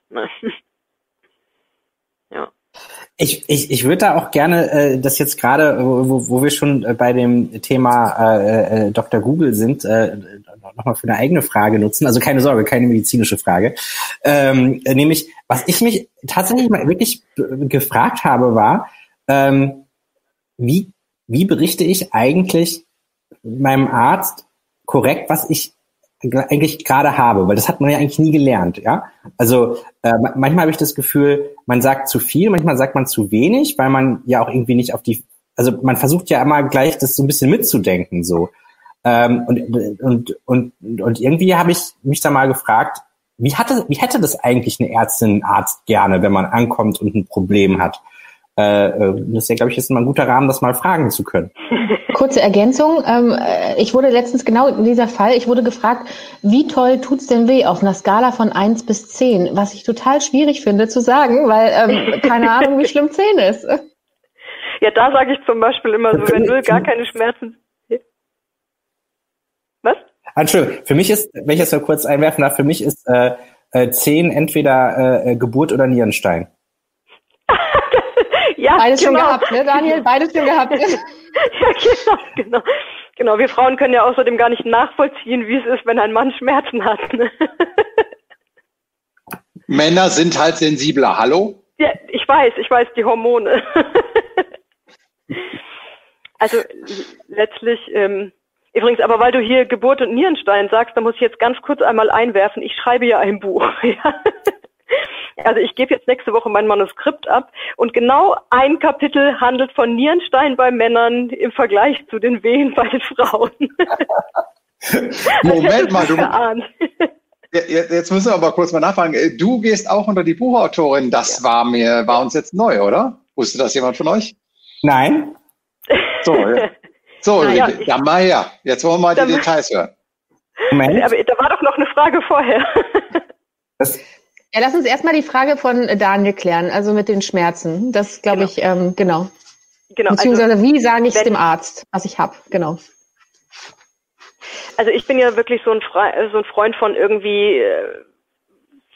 Ich, ich, ich würde da auch gerne äh, das jetzt gerade, wo, wo wir schon äh, bei dem Thema äh, äh, Dr. Google sind, äh, nochmal für eine eigene Frage nutzen. Also keine Sorge, keine medizinische Frage. Ähm, nämlich, was ich mich tatsächlich mal wirklich gefragt habe, war, ähm, wie, wie berichte ich eigentlich meinem Arzt korrekt, was ich eigentlich gerade habe, weil das hat man ja eigentlich nie gelernt, ja. Also äh, manchmal habe ich das Gefühl, man sagt zu viel, manchmal sagt man zu wenig, weil man ja auch irgendwie nicht auf die, also man versucht ja immer gleich das so ein bisschen mitzudenken, so. Ähm, und, und, und, und irgendwie habe ich mich da mal gefragt, wie, hatte, wie hätte das eigentlich eine Ärztin, ein Arzt gerne, wenn man ankommt und ein Problem hat? Äh, äh das ist ja, glaube ich, jetzt mal ein guter Rahmen, das mal fragen zu können. Kurze Ergänzung. Ähm, äh, ich wurde letztens genau in dieser Fall, ich wurde gefragt, wie toll tut's denn weh auf einer Skala von eins bis zehn? Was ich total schwierig finde zu sagen, weil ähm, keine Ahnung, wie schlimm zehn ist. Ja, da sage ich zum Beispiel immer so, wenn null gar keine Schmerzen. Was? Entschuldigung, für mich ist, wenn ich das mal kurz einwerfen darf, für mich ist äh, äh, 10 entweder äh, Geburt oder Nierenstein. Ja, Beides genau. schon gehabt, ne, Daniel? Beides schon gehabt. ja, genau, genau. Genau, wir Frauen können ja außerdem gar nicht nachvollziehen, wie es ist, wenn ein Mann Schmerzen hat. Ne? Männer sind halt sensibler, hallo? Ja, ich weiß, ich weiß, die Hormone. also letztlich, ähm, übrigens, aber weil du hier Geburt und Nierenstein sagst, da muss ich jetzt ganz kurz einmal einwerfen, ich schreibe ja ein Buch. Ja? Also ich gebe jetzt nächste Woche mein Manuskript ab und genau ein Kapitel handelt von Nierenstein bei Männern im Vergleich zu den Wehen bei den Frauen. Moment mal, du, Jetzt müssen wir aber kurz mal nachfragen. Äh, du gehst auch unter die Buchautorin. Das ja. war mir, war uns jetzt neu, oder? Wusste das jemand von euch? Nein. So, ja. so Na, ja, dann mal her. Jetzt wollen wir mal die Details hören. Moment. Aber da war doch noch eine Frage vorher. Ja, lass uns erstmal die Frage von Daniel klären, also mit den Schmerzen. Das glaube genau. ich, ähm, genau. Genau. Beziehungsweise also, wie sage ich es dem Arzt, was ich habe, genau. Also ich bin ja wirklich so ein, Fre so ein Freund von irgendwie äh,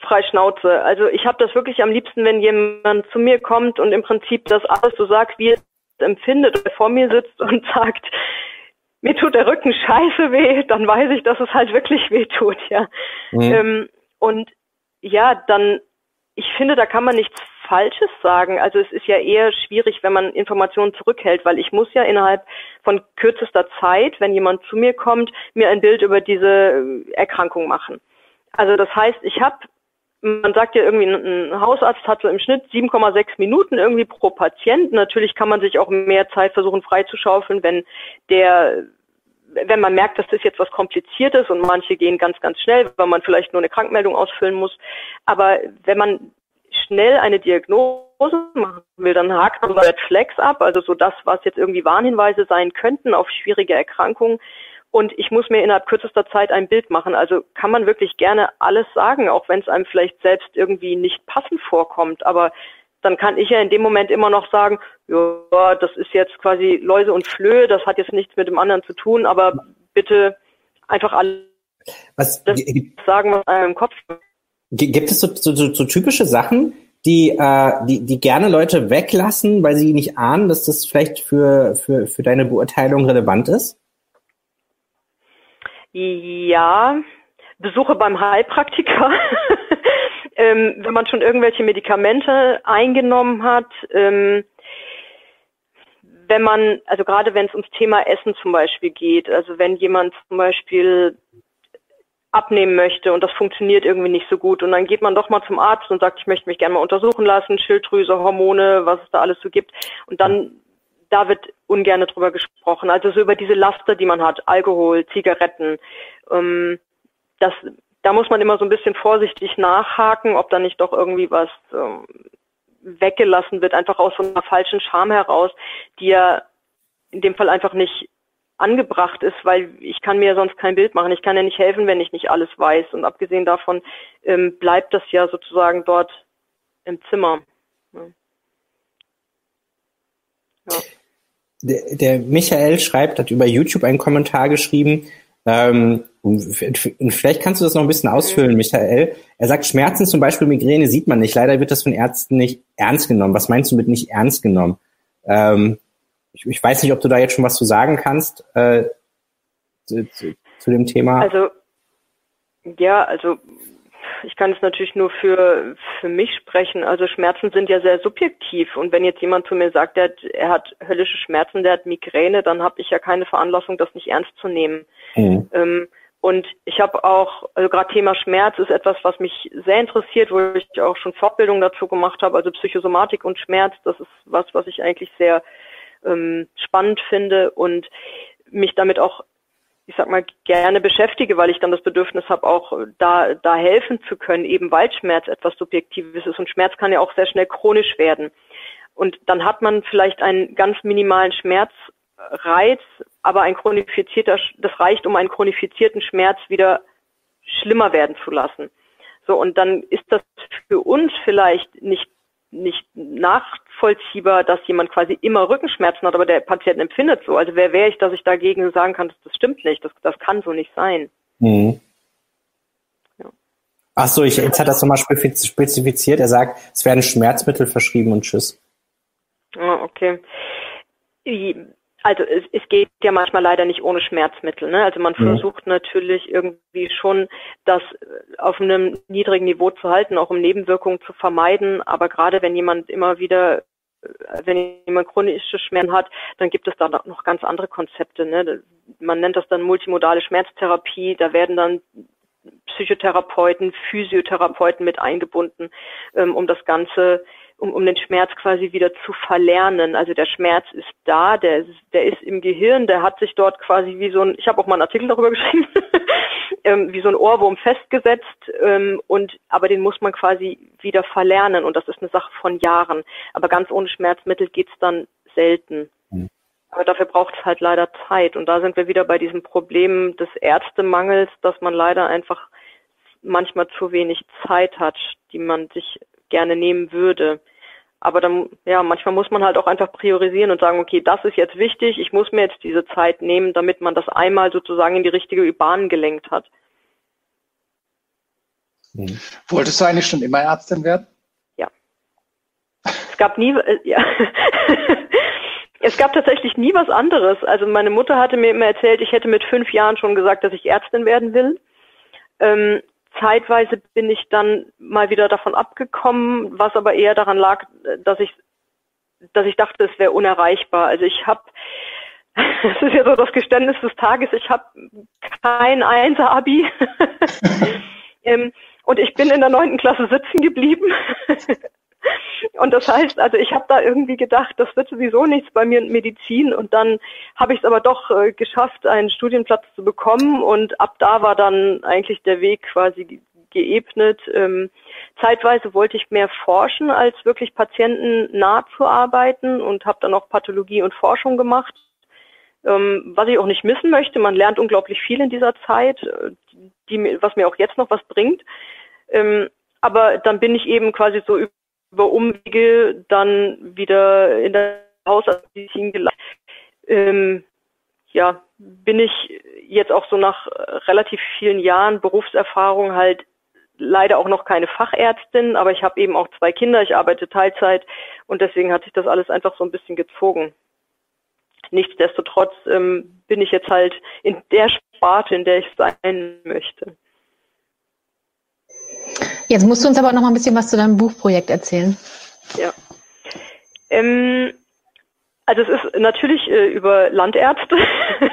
frei Schnauze. Also ich habe das wirklich am liebsten, wenn jemand zu mir kommt und im Prinzip das alles so sagt, wie er es empfindet, oder vor mir sitzt und sagt, mir tut der Rücken scheiße weh, dann weiß ich, dass es halt wirklich weh tut, ja. Mhm. Ähm, und ja, dann, ich finde, da kann man nichts Falsches sagen. Also es ist ja eher schwierig, wenn man Informationen zurückhält, weil ich muss ja innerhalb von kürzester Zeit, wenn jemand zu mir kommt, mir ein Bild über diese äh, Erkrankung machen. Also das heißt, ich habe man sagt ja irgendwie, ein Hausarzt hat so im Schnitt 7,6 Minuten irgendwie pro Patient. Natürlich kann man sich auch mehr Zeit versuchen freizuschaufeln, wenn der wenn man merkt, dass das jetzt was Kompliziertes und manche gehen ganz, ganz schnell, weil man vielleicht nur eine Krankmeldung ausfüllen muss. Aber wenn man schnell eine Diagnose machen will, dann hakt man Red Flags ab, also so das, was jetzt irgendwie Warnhinweise sein könnten auf schwierige Erkrankungen. Und ich muss mir innerhalb kürzester Zeit ein Bild machen. Also kann man wirklich gerne alles sagen, auch wenn es einem vielleicht selbst irgendwie nicht passend vorkommt. Aber dann kann ich ja in dem Moment immer noch sagen, ja, das ist jetzt quasi Läuse und Flöhe, das hat jetzt nichts mit dem anderen zu tun, aber bitte einfach alles was, sagen, was einem im Kopf Gibt es so, so, so typische Sachen, die, äh, die, die gerne Leute weglassen, weil sie nicht ahnen, dass das vielleicht für, für, für deine Beurteilung relevant ist? Ja, Besuche beim Heilpraktiker. ähm, wenn man schon irgendwelche Medikamente eingenommen hat, ähm, wenn man, also gerade wenn es ums Thema Essen zum Beispiel geht, also wenn jemand zum Beispiel abnehmen möchte und das funktioniert irgendwie nicht so gut und dann geht man doch mal zum Arzt und sagt, ich möchte mich gerne mal untersuchen lassen, Schilddrüse, Hormone, was es da alles so gibt und dann da wird ungern drüber gesprochen. Also so über diese Laster, die man hat, Alkohol, Zigaretten, ähm, das da muss man immer so ein bisschen vorsichtig nachhaken, ob da nicht doch irgendwie was ähm, weggelassen wird, einfach aus so einer falschen Scham heraus, die ja in dem Fall einfach nicht angebracht ist, weil ich kann mir sonst kein Bild machen. Ich kann ja nicht helfen, wenn ich nicht alles weiß. Und abgesehen davon ähm, bleibt das ja sozusagen dort im Zimmer. Ja. Der, der Michael schreibt, hat über YouTube einen Kommentar geschrieben, ähm, vielleicht kannst du das noch ein bisschen ausfüllen, Michael. Er sagt, Schmerzen, zum Beispiel Migräne, sieht man nicht. Leider wird das von Ärzten nicht ernst genommen. Was meinst du mit nicht ernst genommen? Ähm, ich, ich, weiß nicht, ob du da jetzt schon was zu sagen kannst äh, zu, zu, zu dem Thema. Also ja, also ich kann es natürlich nur für, für mich sprechen. Also Schmerzen sind ja sehr subjektiv. Und wenn jetzt jemand zu mir sagt, er hat, er hat höllische Schmerzen, der hat Migräne, dann habe ich ja keine Veranlassung, das nicht ernst zu nehmen. Mhm. Ähm, und ich habe auch, also gerade Thema Schmerz ist etwas, was mich sehr interessiert, wo ich auch schon Fortbildung dazu gemacht habe. Also Psychosomatik und Schmerz, das ist was, was ich eigentlich sehr ähm, spannend finde und mich damit auch, ich sag mal, gerne beschäftige, weil ich dann das Bedürfnis habe, auch da, da helfen zu können, eben weil Schmerz etwas Subjektives ist. Und Schmerz kann ja auch sehr schnell chronisch werden. Und dann hat man vielleicht einen ganz minimalen Schmerz Reiz, aber ein chronifizierter, das reicht, um einen chronifizierten Schmerz wieder schlimmer werden zu lassen. So, und dann ist das für uns vielleicht nicht, nicht nachvollziehbar, dass jemand quasi immer Rückenschmerzen hat, aber der Patient empfindet so. Also wer wäre ich, dass ich dagegen sagen kann, dass das stimmt nicht, das, das kann so nicht sein. Mhm. Ja. Ach so, ich, jetzt hat das nochmal spezifiziert. Er sagt, es werden Schmerzmittel verschrieben und tschüss. Ah, okay. Also es, es geht ja manchmal leider nicht ohne Schmerzmittel. Ne? Also man ja. versucht natürlich irgendwie schon, das auf einem niedrigen Niveau zu halten, auch um Nebenwirkungen zu vermeiden. Aber gerade wenn jemand immer wieder wenn jemand chronische Schmerzen hat, dann gibt es da noch ganz andere Konzepte. Ne? Man nennt das dann multimodale Schmerztherapie. Da werden dann Psychotherapeuten, Physiotherapeuten mit eingebunden, ähm, um das Ganze, um, um den Schmerz quasi wieder zu verlernen. Also der Schmerz ist da, der ist, der ist im Gehirn, der hat sich dort quasi wie so ein, ich habe auch mal einen Artikel darüber geschrieben, ähm, wie so ein Ohrwurm festgesetzt ähm, und aber den muss man quasi wieder verlernen und das ist eine Sache von Jahren. Aber ganz ohne Schmerzmittel geht's dann selten. Mhm. Aber dafür braucht es halt leider Zeit. Und da sind wir wieder bei diesem Problem des Ärztemangels, dass man leider einfach manchmal zu wenig Zeit hat, die man sich gerne nehmen würde. Aber dann, ja, manchmal muss man halt auch einfach priorisieren und sagen, okay, das ist jetzt wichtig, ich muss mir jetzt diese Zeit nehmen, damit man das einmal sozusagen in die richtige Bahn gelenkt hat. Hm. Wolltest du eigentlich schon immer Ärztin werden? Ja. Es gab nie, äh, ja. es gab tatsächlich nie was anderes. Also meine Mutter hatte mir immer erzählt, ich hätte mit fünf Jahren schon gesagt, dass ich Ärztin werden will. Ähm, zeitweise bin ich dann mal wieder davon abgekommen, was aber eher daran lag, dass ich, dass ich dachte, es wäre unerreichbar. Also ich habe, es ist ja so das Geständnis des Tages, ich habe kein Einser-Abi. ähm, und ich bin in der neunten Klasse sitzen geblieben. Und das heißt, also ich habe da irgendwie gedacht, das wird sowieso nichts bei mir in Medizin und dann habe ich es aber doch äh, geschafft, einen Studienplatz zu bekommen und ab da war dann eigentlich der Weg quasi geebnet. Ähm, zeitweise wollte ich mehr forschen, als wirklich Patienten nah zu arbeiten und habe dann auch Pathologie und Forschung gemacht. Ähm, was ich auch nicht missen möchte, man lernt unglaublich viel in dieser Zeit, äh, die, was mir auch jetzt noch was bringt. Ähm, aber dann bin ich eben quasi so über Umwege dann wieder in der Hausmedizin gelandet. Ähm, ja, bin ich jetzt auch so nach relativ vielen Jahren Berufserfahrung halt leider auch noch keine Fachärztin, aber ich habe eben auch zwei Kinder, ich arbeite Teilzeit und deswegen hat sich das alles einfach so ein bisschen gezogen. Nichtsdestotrotz ähm, bin ich jetzt halt in der Sparte, in der ich sein möchte. Jetzt musst du uns aber noch mal ein bisschen was zu deinem Buchprojekt erzählen. Ja. Ähm, also es ist natürlich äh, über Landärzte.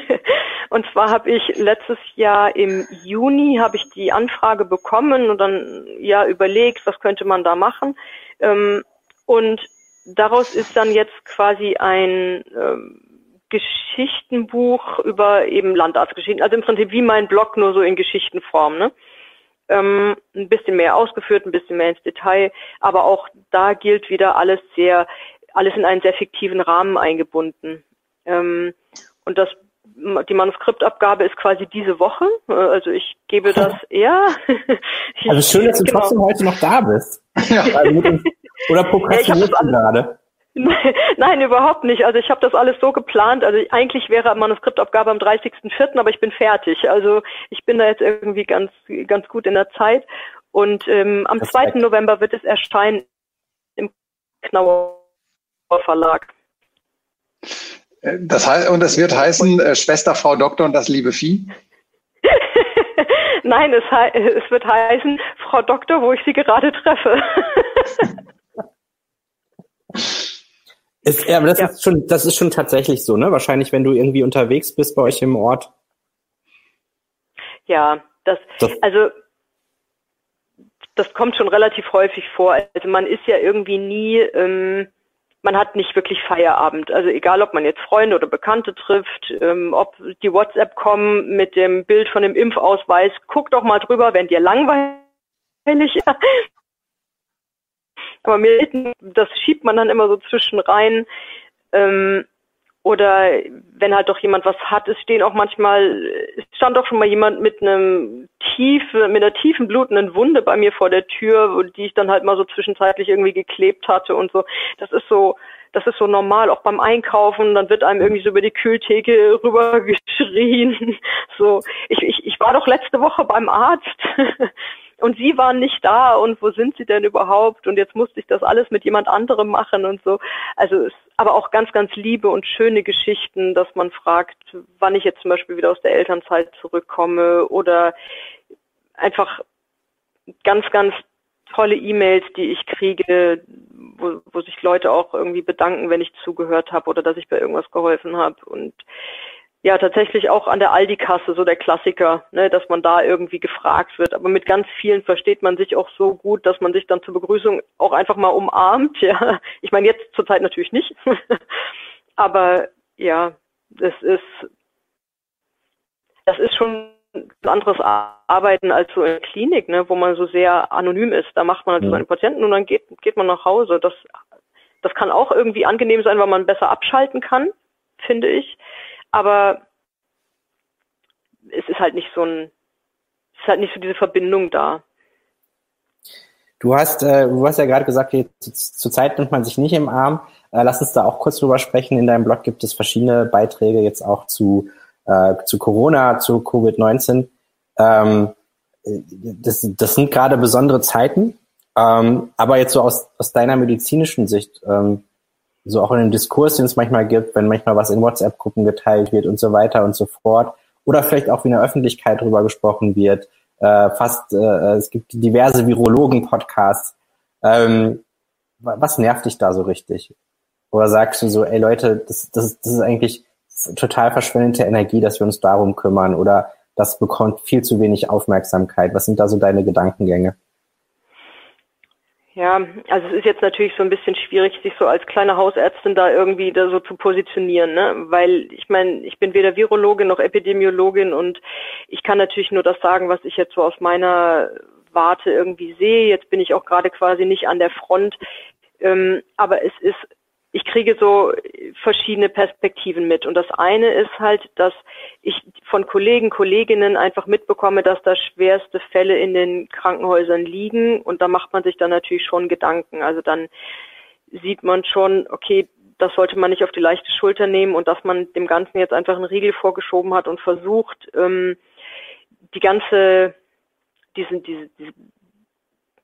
und zwar habe ich letztes Jahr im Juni habe ich die Anfrage bekommen und dann ja überlegt, was könnte man da machen. Ähm, und daraus ist dann jetzt quasi ein ähm, Geschichtenbuch über eben Landarztgeschichten. Also im Prinzip wie mein Blog, nur so in Geschichtenform. Ne? Ähm, ein bisschen mehr ausgeführt, ein bisschen mehr ins Detail, aber auch da gilt wieder alles sehr, alles in einen sehr fiktiven Rahmen eingebunden. Ähm, und das die Manuskriptabgabe ist quasi diese Woche. Äh, also ich gebe das eher. also schön, dass du genau. trotzdem heute noch da bist. Ja. Oder prokrastinierst ja, du gerade? Nein, überhaupt nicht. Also ich habe das alles so geplant. Also eigentlich wäre Manuskriptabgabe am 30.04., aber ich bin fertig. Also ich bin da jetzt irgendwie ganz, ganz gut in der Zeit. Und ähm, am das 2. November wird es erscheinen im Knauer Verlag. Das heißt, und es wird heißen äh, Schwester, Frau Doktor und das liebe Vieh? Nein, es, es wird heißen Frau Doktor, wo ich Sie gerade treffe. Ist, ja, aber das ja. ist schon, das ist schon tatsächlich so, ne? Wahrscheinlich, wenn du irgendwie unterwegs bist bei euch im Ort. Ja, das, das also das kommt schon relativ häufig vor. Also man ist ja irgendwie nie, ähm, man hat nicht wirklich Feierabend. Also egal, ob man jetzt Freunde oder Bekannte trifft, ähm, ob die WhatsApp kommen mit dem Bild von dem Impfausweis, guck doch mal drüber, wenn dir langweilig ist. Aber mir, das schiebt man dann immer so zwischen rein. Ähm, oder wenn halt doch jemand was hat, es stehen auch manchmal, es stand auch schon mal jemand mit einem tiefe, mit einer tiefen blutenden Wunde bei mir vor der Tür, die ich dann halt mal so zwischenzeitlich irgendwie geklebt hatte und so. Das ist so, das ist so normal, auch beim Einkaufen, dann wird einem irgendwie so über die Kühltheke rüber geschrien. So, ich, ich, ich war doch letzte Woche beim Arzt. und sie waren nicht da und wo sind sie denn überhaupt und jetzt musste ich das alles mit jemand anderem machen und so. Also es, aber auch ganz, ganz liebe und schöne Geschichten, dass man fragt, wann ich jetzt zum Beispiel wieder aus der Elternzeit zurückkomme oder einfach ganz, ganz tolle E-Mails, die ich kriege, wo, wo sich Leute auch irgendwie bedanken, wenn ich zugehört habe oder dass ich bei irgendwas geholfen habe und ja tatsächlich auch an der Aldi-Kasse, so der Klassiker, ne, dass man da irgendwie gefragt wird. Aber mit ganz vielen versteht man sich auch so gut, dass man sich dann zur Begrüßung auch einfach mal umarmt. Ja, ich meine jetzt zurzeit natürlich nicht, aber ja, das ist das ist schon ein anderes Arbeiten als so in der Klinik, ne, wo man so sehr anonym ist. Da macht man halt ja. seine Patienten und dann geht geht man nach Hause. Das das kann auch irgendwie angenehm sein, weil man besser abschalten kann, finde ich aber es ist halt nicht so ein, es ist halt nicht so diese Verbindung da. Du hast, äh, du hast ja gerade gesagt, zur Zeit nimmt man sich nicht im Arm. Äh, lass uns da auch kurz drüber sprechen. In deinem Blog gibt es verschiedene Beiträge jetzt auch zu, äh, zu Corona, zu Covid-19. Ähm, das, das sind gerade besondere Zeiten. Ähm, aber jetzt so aus, aus deiner medizinischen Sicht, ähm, so auch in dem Diskurs, den es manchmal gibt, wenn manchmal was in WhatsApp-Gruppen geteilt wird und so weiter und so fort. Oder vielleicht auch wie in der Öffentlichkeit drüber gesprochen wird. Äh, fast, äh, es gibt diverse Virologen-Podcasts. Ähm, was nervt dich da so richtig? Oder sagst du so, ey Leute, das, das, das ist eigentlich total verschwendete Energie, dass wir uns darum kümmern oder das bekommt viel zu wenig Aufmerksamkeit. Was sind da so deine Gedankengänge? Ja, also es ist jetzt natürlich so ein bisschen schwierig, sich so als kleine Hausärztin da irgendwie da so zu positionieren, ne? Weil ich meine, ich bin weder Virologin noch Epidemiologin und ich kann natürlich nur das sagen, was ich jetzt so aus meiner Warte irgendwie sehe. Jetzt bin ich auch gerade quasi nicht an der Front. Ähm, aber es ist ich kriege so verschiedene Perspektiven mit. Und das eine ist halt, dass ich von Kollegen, Kolleginnen einfach mitbekomme, dass da schwerste Fälle in den Krankenhäusern liegen. Und da macht man sich dann natürlich schon Gedanken. Also dann sieht man schon, okay, das sollte man nicht auf die leichte Schulter nehmen und dass man dem Ganzen jetzt einfach einen Riegel vorgeschoben hat und versucht, ähm, die ganze, diese, diese, diese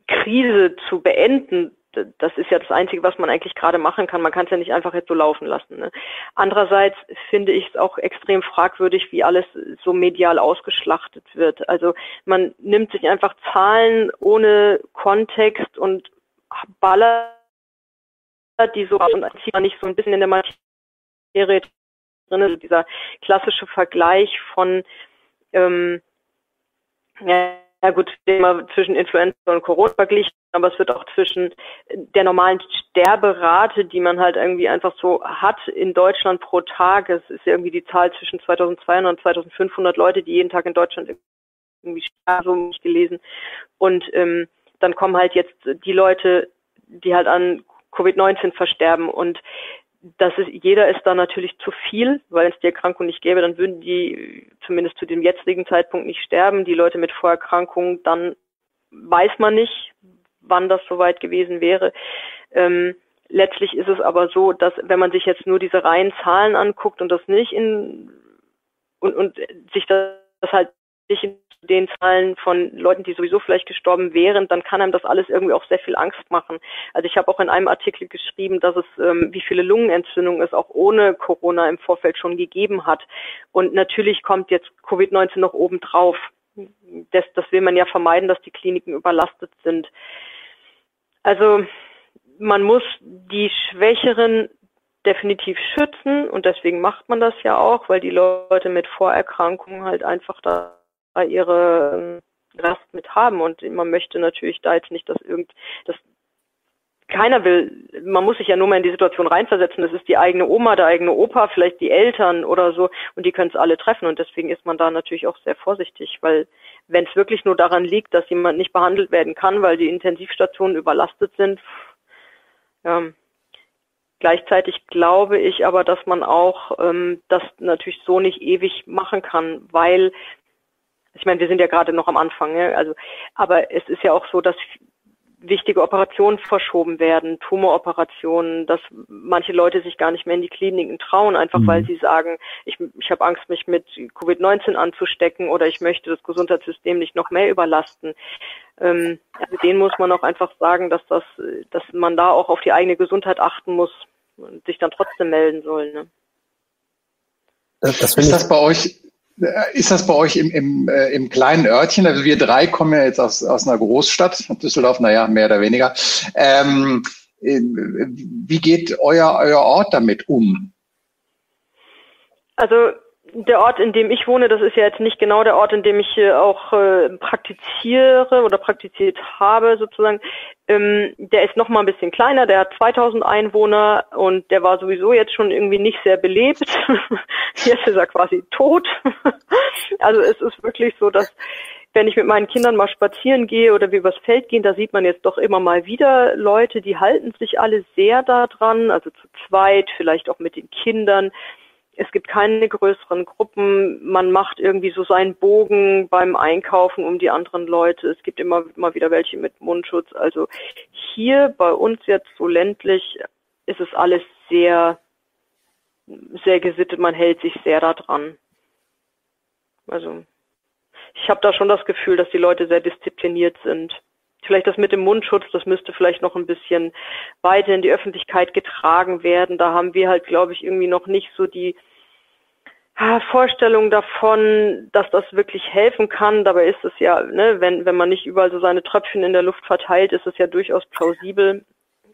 Krise zu beenden, das ist ja das Einzige, was man eigentlich gerade machen kann. Man kann es ja nicht einfach jetzt so laufen lassen. Ne? Andererseits finde ich es auch extrem fragwürdig, wie alles so medial ausgeschlachtet wird. Also man nimmt sich einfach Zahlen ohne Kontext und ballert die so und zieht man nicht so ein bisschen in der Materie drin. Also dieser klassische Vergleich von ähm, ja, ja gut, mal zwischen Influenza und Corona verglichen, aber es wird auch zwischen der normalen Sterberate, die man halt irgendwie einfach so hat in Deutschland pro Tag. Es ist irgendwie die Zahl zwischen 2200 und 2500 Leute, die jeden Tag in Deutschland irgendwie sterben, so nicht gelesen. Und ähm, dann kommen halt jetzt die Leute, die halt an Covid-19 versterben und das ist, jeder ist da natürlich zu viel, weil es die Erkrankung nicht gäbe, dann würden die zumindest zu dem jetzigen Zeitpunkt nicht sterben. Die Leute mit Vorerkrankungen, dann weiß man nicht, wann das soweit gewesen wäre. Ähm, letztlich ist es aber so, dass wenn man sich jetzt nur diese reinen Zahlen anguckt und das nicht in und, und sich das, das halt in den Zahlen von Leuten, die sowieso vielleicht gestorben wären, dann kann einem das alles irgendwie auch sehr viel Angst machen. Also ich habe auch in einem Artikel geschrieben, dass es, ähm, wie viele Lungenentzündungen es auch ohne Corona im Vorfeld schon gegeben hat. Und natürlich kommt jetzt Covid-19 noch oben. Das, das will man ja vermeiden, dass die Kliniken überlastet sind. Also man muss die Schwächeren definitiv schützen und deswegen macht man das ja auch, weil die Leute mit Vorerkrankungen halt einfach da ihre Last ähm, mit haben. Und man möchte natürlich da jetzt nicht, dass irgend, dass keiner will, man muss sich ja nur mal in die Situation reinversetzen, das ist die eigene Oma, der eigene Opa, vielleicht die Eltern oder so. Und die können es alle treffen. Und deswegen ist man da natürlich auch sehr vorsichtig, weil wenn es wirklich nur daran liegt, dass jemand nicht behandelt werden kann, weil die Intensivstationen überlastet sind, ja, Gleichzeitig glaube ich aber, dass man auch ähm, das natürlich so nicht ewig machen kann, weil ich meine, wir sind ja gerade noch am Anfang, ja, also, aber es ist ja auch so, dass wichtige Operationen verschoben werden, Tumoroperationen, dass manche Leute sich gar nicht mehr in die Kliniken trauen, einfach mhm. weil sie sagen, ich, ich habe Angst, mich mit Covid-19 anzustecken oder ich möchte das Gesundheitssystem nicht noch mehr überlasten. Ähm, also denen muss man auch einfach sagen, dass das, dass man da auch auf die eigene Gesundheit achten muss und sich dann trotzdem melden soll. Ne? Das, das ist das bei euch ist das bei euch im, im, äh, im kleinen Örtchen? Also wir drei kommen ja jetzt aus, aus einer Großstadt, Düsseldorf, naja, mehr oder weniger. Ähm, äh, wie geht euer, euer Ort damit um? Also der Ort, in dem ich wohne, das ist ja jetzt nicht genau der Ort, in dem ich auch äh, praktiziere oder praktiziert habe sozusagen. Ähm, der ist noch mal ein bisschen kleiner, der hat 2000 Einwohner und der war sowieso jetzt schon irgendwie nicht sehr belebt. jetzt ist er quasi tot. also es ist wirklich so, dass wenn ich mit meinen Kindern mal spazieren gehe oder wir übers Feld gehen, da sieht man jetzt doch immer mal wieder Leute, die halten sich alle sehr daran, also zu zweit, vielleicht auch mit den Kindern es gibt keine größeren Gruppen. Man macht irgendwie so seinen Bogen beim Einkaufen um die anderen Leute. Es gibt immer mal wieder welche mit Mundschutz. Also hier bei uns jetzt so ländlich ist es alles sehr, sehr gesittet. Man hält sich sehr daran. Also ich habe da schon das Gefühl, dass die Leute sehr diszipliniert sind. Vielleicht das mit dem Mundschutz, das müsste vielleicht noch ein bisschen weiter in die Öffentlichkeit getragen werden. Da haben wir halt, glaube ich, irgendwie noch nicht so die Vorstellung davon, dass das wirklich helfen kann. Dabei ist es ja, ne, wenn, wenn man nicht überall so seine Tröpfchen in der Luft verteilt, ist es ja durchaus plausibel.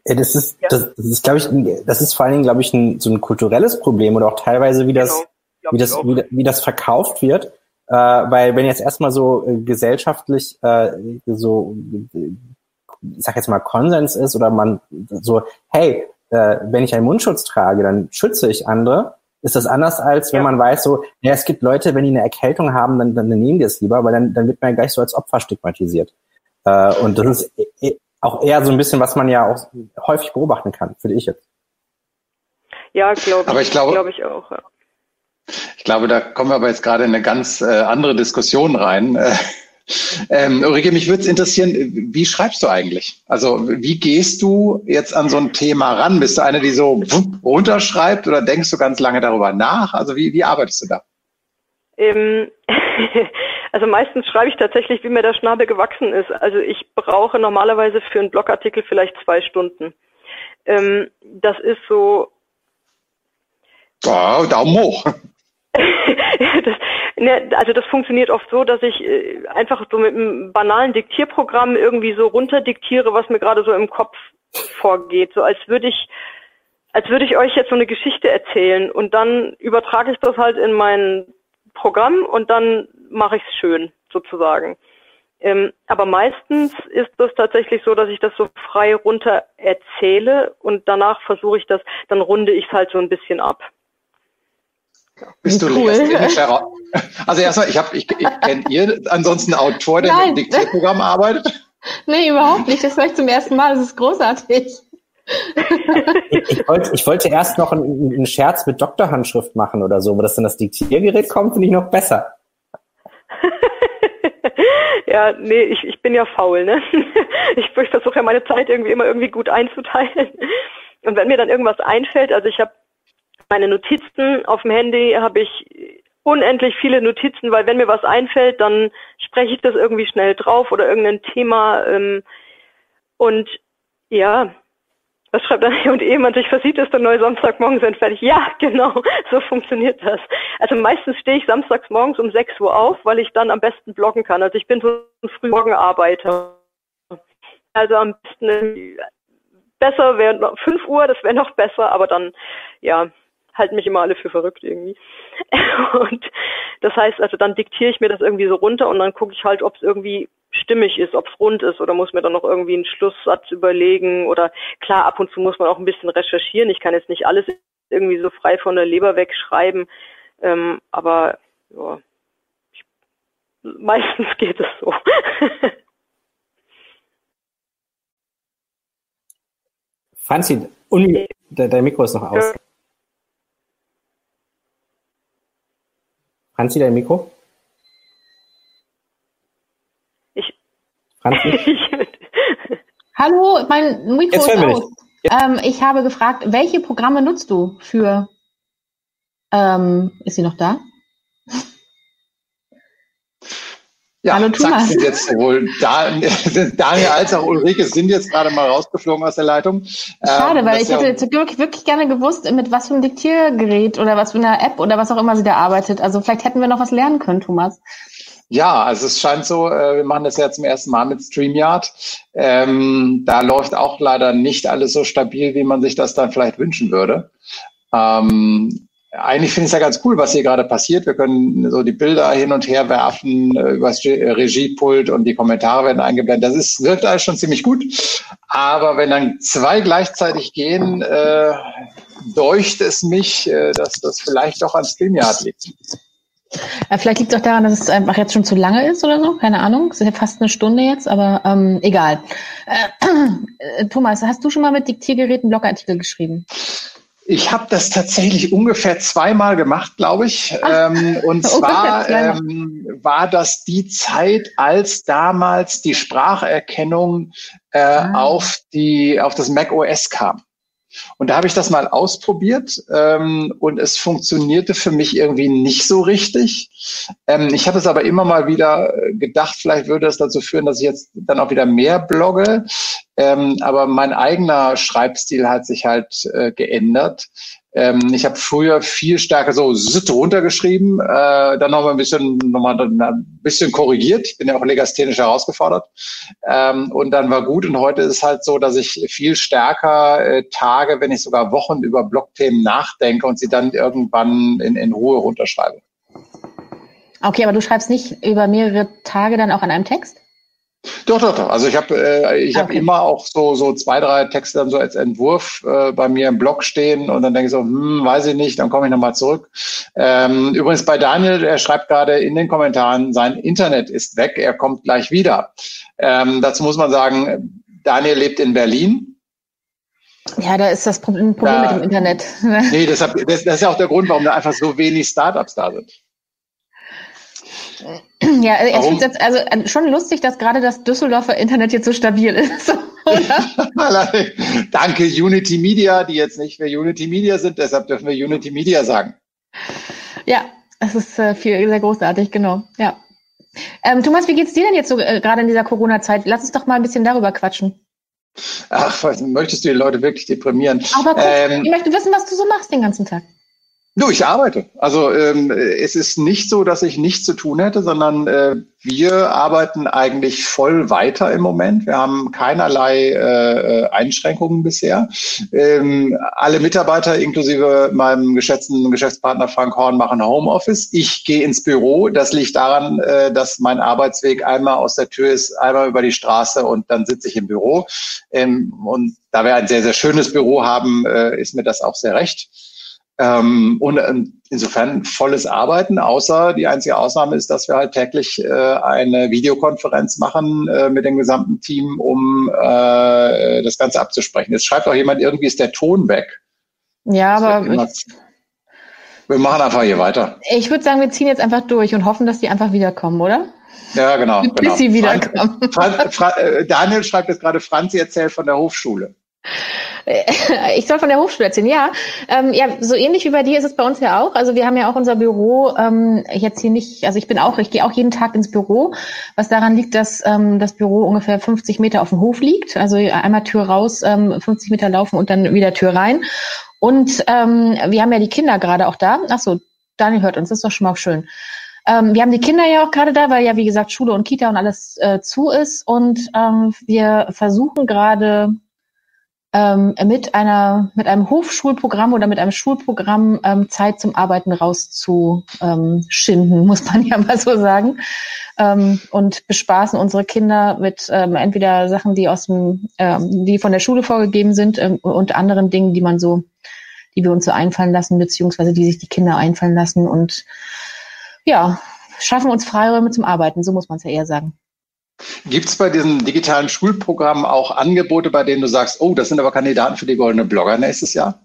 Ja, das ist, ja. das, das ist, glaube ich, das ist vor allen Dingen, glaube ich, ein, so ein kulturelles Problem oder auch teilweise, wie das, genau. wie das, wie, wie, das verkauft wird. Äh, weil wenn jetzt erstmal so äh, gesellschaftlich äh, so, ich sag jetzt mal Konsens ist oder man so, hey, äh, wenn ich einen Mundschutz trage, dann schütze ich andere, ist das anders als wenn ja. man weiß, so, ja, es gibt Leute, wenn die eine Erkältung haben, dann, dann nehmen die es lieber, weil dann, dann wird man ja gleich so als Opfer stigmatisiert. Äh, und das ist e, e, auch eher so ein bisschen, was man ja auch häufig beobachten kann, finde ich jetzt. Ja, glaube ich. Aber ich glaube, glaube ich auch. Ja. Ich glaube, da kommen wir aber jetzt gerade in eine ganz äh, andere Diskussion rein. Äh, ähm, Ulrike, mich würde es interessieren, wie schreibst du eigentlich? Also wie gehst du jetzt an so ein Thema ran? Bist du eine, die so runterschreibt oder denkst du ganz lange darüber nach? Also wie, wie arbeitest du da? Ähm, also meistens schreibe ich tatsächlich, wie mir der Schnabel gewachsen ist. Also ich brauche normalerweise für einen Blogartikel vielleicht zwei Stunden. Ähm, das ist so. Oh, Daumen hoch. Das, ne, also das funktioniert oft so, dass ich äh, einfach so mit einem banalen Diktierprogramm irgendwie so runterdiktiere, was mir gerade so im Kopf vorgeht. So als würde ich, als würde ich euch jetzt so eine Geschichte erzählen und dann übertrage ich das halt in mein Programm und dann mache ich es schön, sozusagen. Ähm, aber meistens ist das tatsächlich so, dass ich das so frei runter erzähle und danach versuche ich das, dann runde ich es halt so ein bisschen ab. Bist du cool. Also erstmal, ich habe, ich, ich kennt ihr ansonsten einen Autor, der Nein. mit dem Diktierprogramm arbeitet? Nee, überhaupt nicht. Das höre ich zum ersten Mal. Das ist großartig. ich, ich, wollte, ich wollte erst noch einen, einen Scherz mit Doktorhandschrift machen oder so, wo das dann das Diktiergerät kommt, finde ich noch besser. ja, nee, ich, ich bin ja faul, ne? Ich, ich versuche ja meine Zeit irgendwie immer irgendwie gut einzuteilen. Und wenn mir dann irgendwas einfällt, also ich habe meine Notizen auf dem Handy habe ich unendlich viele Notizen, weil wenn mir was einfällt, dann spreche ich das irgendwie schnell drauf oder irgendein Thema. Ähm, und ja, was schreibt dann und jemand sich versieht, ist der neue Samstagmorgen sind fertig. Ja, genau, so funktioniert das. Also meistens stehe ich samstags morgens um 6 Uhr auf, weil ich dann am besten bloggen kann. Also ich bin so ein Frühmorgenarbeiter. Also am besten besser wäre noch 5 Uhr, das wäre noch besser, aber dann, ja, halten mich immer alle für verrückt irgendwie. Und das heißt, also dann diktiere ich mir das irgendwie so runter und dann gucke ich halt, ob es irgendwie stimmig ist, ob es rund ist oder muss mir dann noch irgendwie einen Schlusssatz überlegen oder klar, ab und zu muss man auch ein bisschen recherchieren. Ich kann jetzt nicht alles irgendwie so frei von der Leber wegschreiben, ähm, aber ja, ich, meistens geht es so. Franzi, dein Mikro ist noch aus. Franzi, dein Mikro? Ich. Franzi? Hallo, mein Mikro ist aus. Ja. Ähm, ich habe gefragt, welche Programme nutzt du für? Ähm, ist sie noch da? Ja, Hallo, Thomas. sind jetzt sowohl Daniel als auch Ulrike sind jetzt gerade mal rausgeflogen aus der Leitung. Schade, ähm, weil ich hätte jetzt wirklich, wirklich gerne gewusst, mit was für einem Diktiergerät oder was für einer App oder was auch immer sie da arbeitet. Also vielleicht hätten wir noch was lernen können, Thomas. Ja, also es scheint so, äh, wir machen das ja zum ersten Mal mit StreamYard. Ähm, da läuft auch leider nicht alles so stabil, wie man sich das dann vielleicht wünschen würde. Ähm, eigentlich finde ich es ja ganz cool, was hier gerade passiert. Wir können so die Bilder hin und her werfen äh, über das äh, Regiepult und die Kommentare werden eingeblendet. Das ist, wirkt alles schon ziemlich gut. Aber wenn dann zwei gleichzeitig gehen, äh, deucht es mich, äh, dass das vielleicht doch an StreamYard liegt. Ja, vielleicht liegt es auch daran, dass es einfach jetzt schon zu lange ist oder so. Keine Ahnung. Es ist ja fast eine Stunde jetzt, aber ähm, egal. Äh, Thomas, hast du schon mal mit Diktiergeräten Blogartikel geschrieben? Ich habe das tatsächlich ungefähr zweimal gemacht, glaube ich. Ähm, und zwar ähm, war das die Zeit, als damals die Spracherkennung äh, ah. auf die auf das Mac OS kam. Und da habe ich das mal ausprobiert ähm, und es funktionierte für mich irgendwie nicht so richtig. Ähm, ich habe es aber immer mal wieder gedacht, vielleicht würde das dazu führen, dass ich jetzt dann auch wieder mehr blogge. Ähm, aber mein eigener Schreibstil hat sich halt äh, geändert. Ähm, ich habe früher viel stärker so runtergeschrieben, äh, dann noch mal ein bisschen, noch mal ein bisschen korrigiert. Ich bin ja auch legasthenisch herausgefordert. Ähm, und dann war gut. Und heute ist halt so, dass ich viel stärker äh, Tage, wenn nicht sogar Wochen über Blogthemen nachdenke und sie dann irgendwann in, in Ruhe runterschreibe. Okay, aber du schreibst nicht über mehrere Tage dann auch an einem Text? Doch, doch, doch. Also ich habe äh, ich okay. immer auch so so zwei, drei Texte dann so als Entwurf äh, bei mir im Blog stehen und dann denke ich so, hm, weiß ich nicht, dann komme ich nochmal zurück. Ähm, übrigens bei Daniel, er schreibt gerade in den Kommentaren, sein Internet ist weg, er kommt gleich wieder. Ähm, dazu muss man sagen, Daniel lebt in Berlin. Ja, da ist das Problem, Problem da, mit dem Internet. nee, deshalb, das, das ist ja auch der Grund, warum da einfach so wenig Startups da sind. Ja, also ich finde es also schon lustig, dass gerade das Düsseldorfer Internet jetzt so stabil ist. Danke Unity Media, die jetzt nicht für Unity Media sind, deshalb dürfen wir Unity Media sagen. Ja, das ist äh, viel, sehr großartig, genau. Ja. Ähm, Thomas, wie geht's dir denn jetzt so äh, gerade in dieser Corona-Zeit? Lass uns doch mal ein bisschen darüber quatschen. Ach, möchtest du die Leute wirklich deprimieren? Aber kurz, ähm, ich möchte wissen, was du so machst den ganzen Tag. Du, ich arbeite. Also ähm, es ist nicht so, dass ich nichts zu tun hätte, sondern äh, wir arbeiten eigentlich voll weiter im Moment. Wir haben keinerlei äh, Einschränkungen bisher. Ähm, alle Mitarbeiter inklusive meinem geschätzten Geschäftspartner Frank Horn machen Homeoffice. Ich gehe ins Büro. Das liegt daran, äh, dass mein Arbeitsweg einmal aus der Tür ist, einmal über die Straße und dann sitze ich im Büro. Ähm, und da wir ein sehr, sehr schönes Büro haben, äh, ist mir das auch sehr recht. Ähm, und ähm, insofern volles Arbeiten, außer die einzige Ausnahme ist, dass wir halt täglich äh, eine Videokonferenz machen äh, mit dem gesamten Team, um äh, das Ganze abzusprechen. Jetzt schreibt auch jemand, irgendwie ist der Ton weg. Ja, aber wir machen einfach hier weiter. Ich würde sagen, wir ziehen jetzt einfach durch und hoffen, dass die einfach wiederkommen, oder? Ja, genau. Bis genau. sie wiederkommen. Fran, Fran, äh, Daniel schreibt jetzt gerade, Franzi erzählt von der Hochschule. Ich soll von der Hochschule erzählen, ja. Ähm, ja, so ähnlich wie bei dir ist es bei uns ja auch. Also wir haben ja auch unser Büro ähm, jetzt hier nicht, also ich bin auch, ich gehe auch jeden Tag ins Büro, was daran liegt, dass ähm, das Büro ungefähr 50 Meter auf dem Hof liegt. Also einmal Tür raus, ähm, 50 Meter laufen und dann wieder Tür rein. Und ähm, wir haben ja die Kinder gerade auch da. Ach so, Daniel hört uns, das ist doch schon mal schön. Ähm, wir haben die Kinder ja auch gerade da, weil ja, wie gesagt, Schule und Kita und alles äh, zu ist. Und ähm, wir versuchen gerade ähm, mit einer mit einem Hofschulprogramm oder mit einem Schulprogramm ähm, Zeit zum Arbeiten rauszuschinden, ähm, muss man ja mal so sagen. Ähm, und bespaßen unsere Kinder mit ähm, entweder Sachen, die aus dem, ähm, die von der Schule vorgegeben sind und anderen Dingen, die man so, die wir uns so einfallen lassen, beziehungsweise die sich die Kinder einfallen lassen und ja, schaffen uns Freiräume zum Arbeiten, so muss man es ja eher sagen. Gibt es bei diesen digitalen Schulprogrammen auch Angebote, bei denen du sagst, oh, das sind aber Kandidaten für die goldene Blogger nächstes Jahr?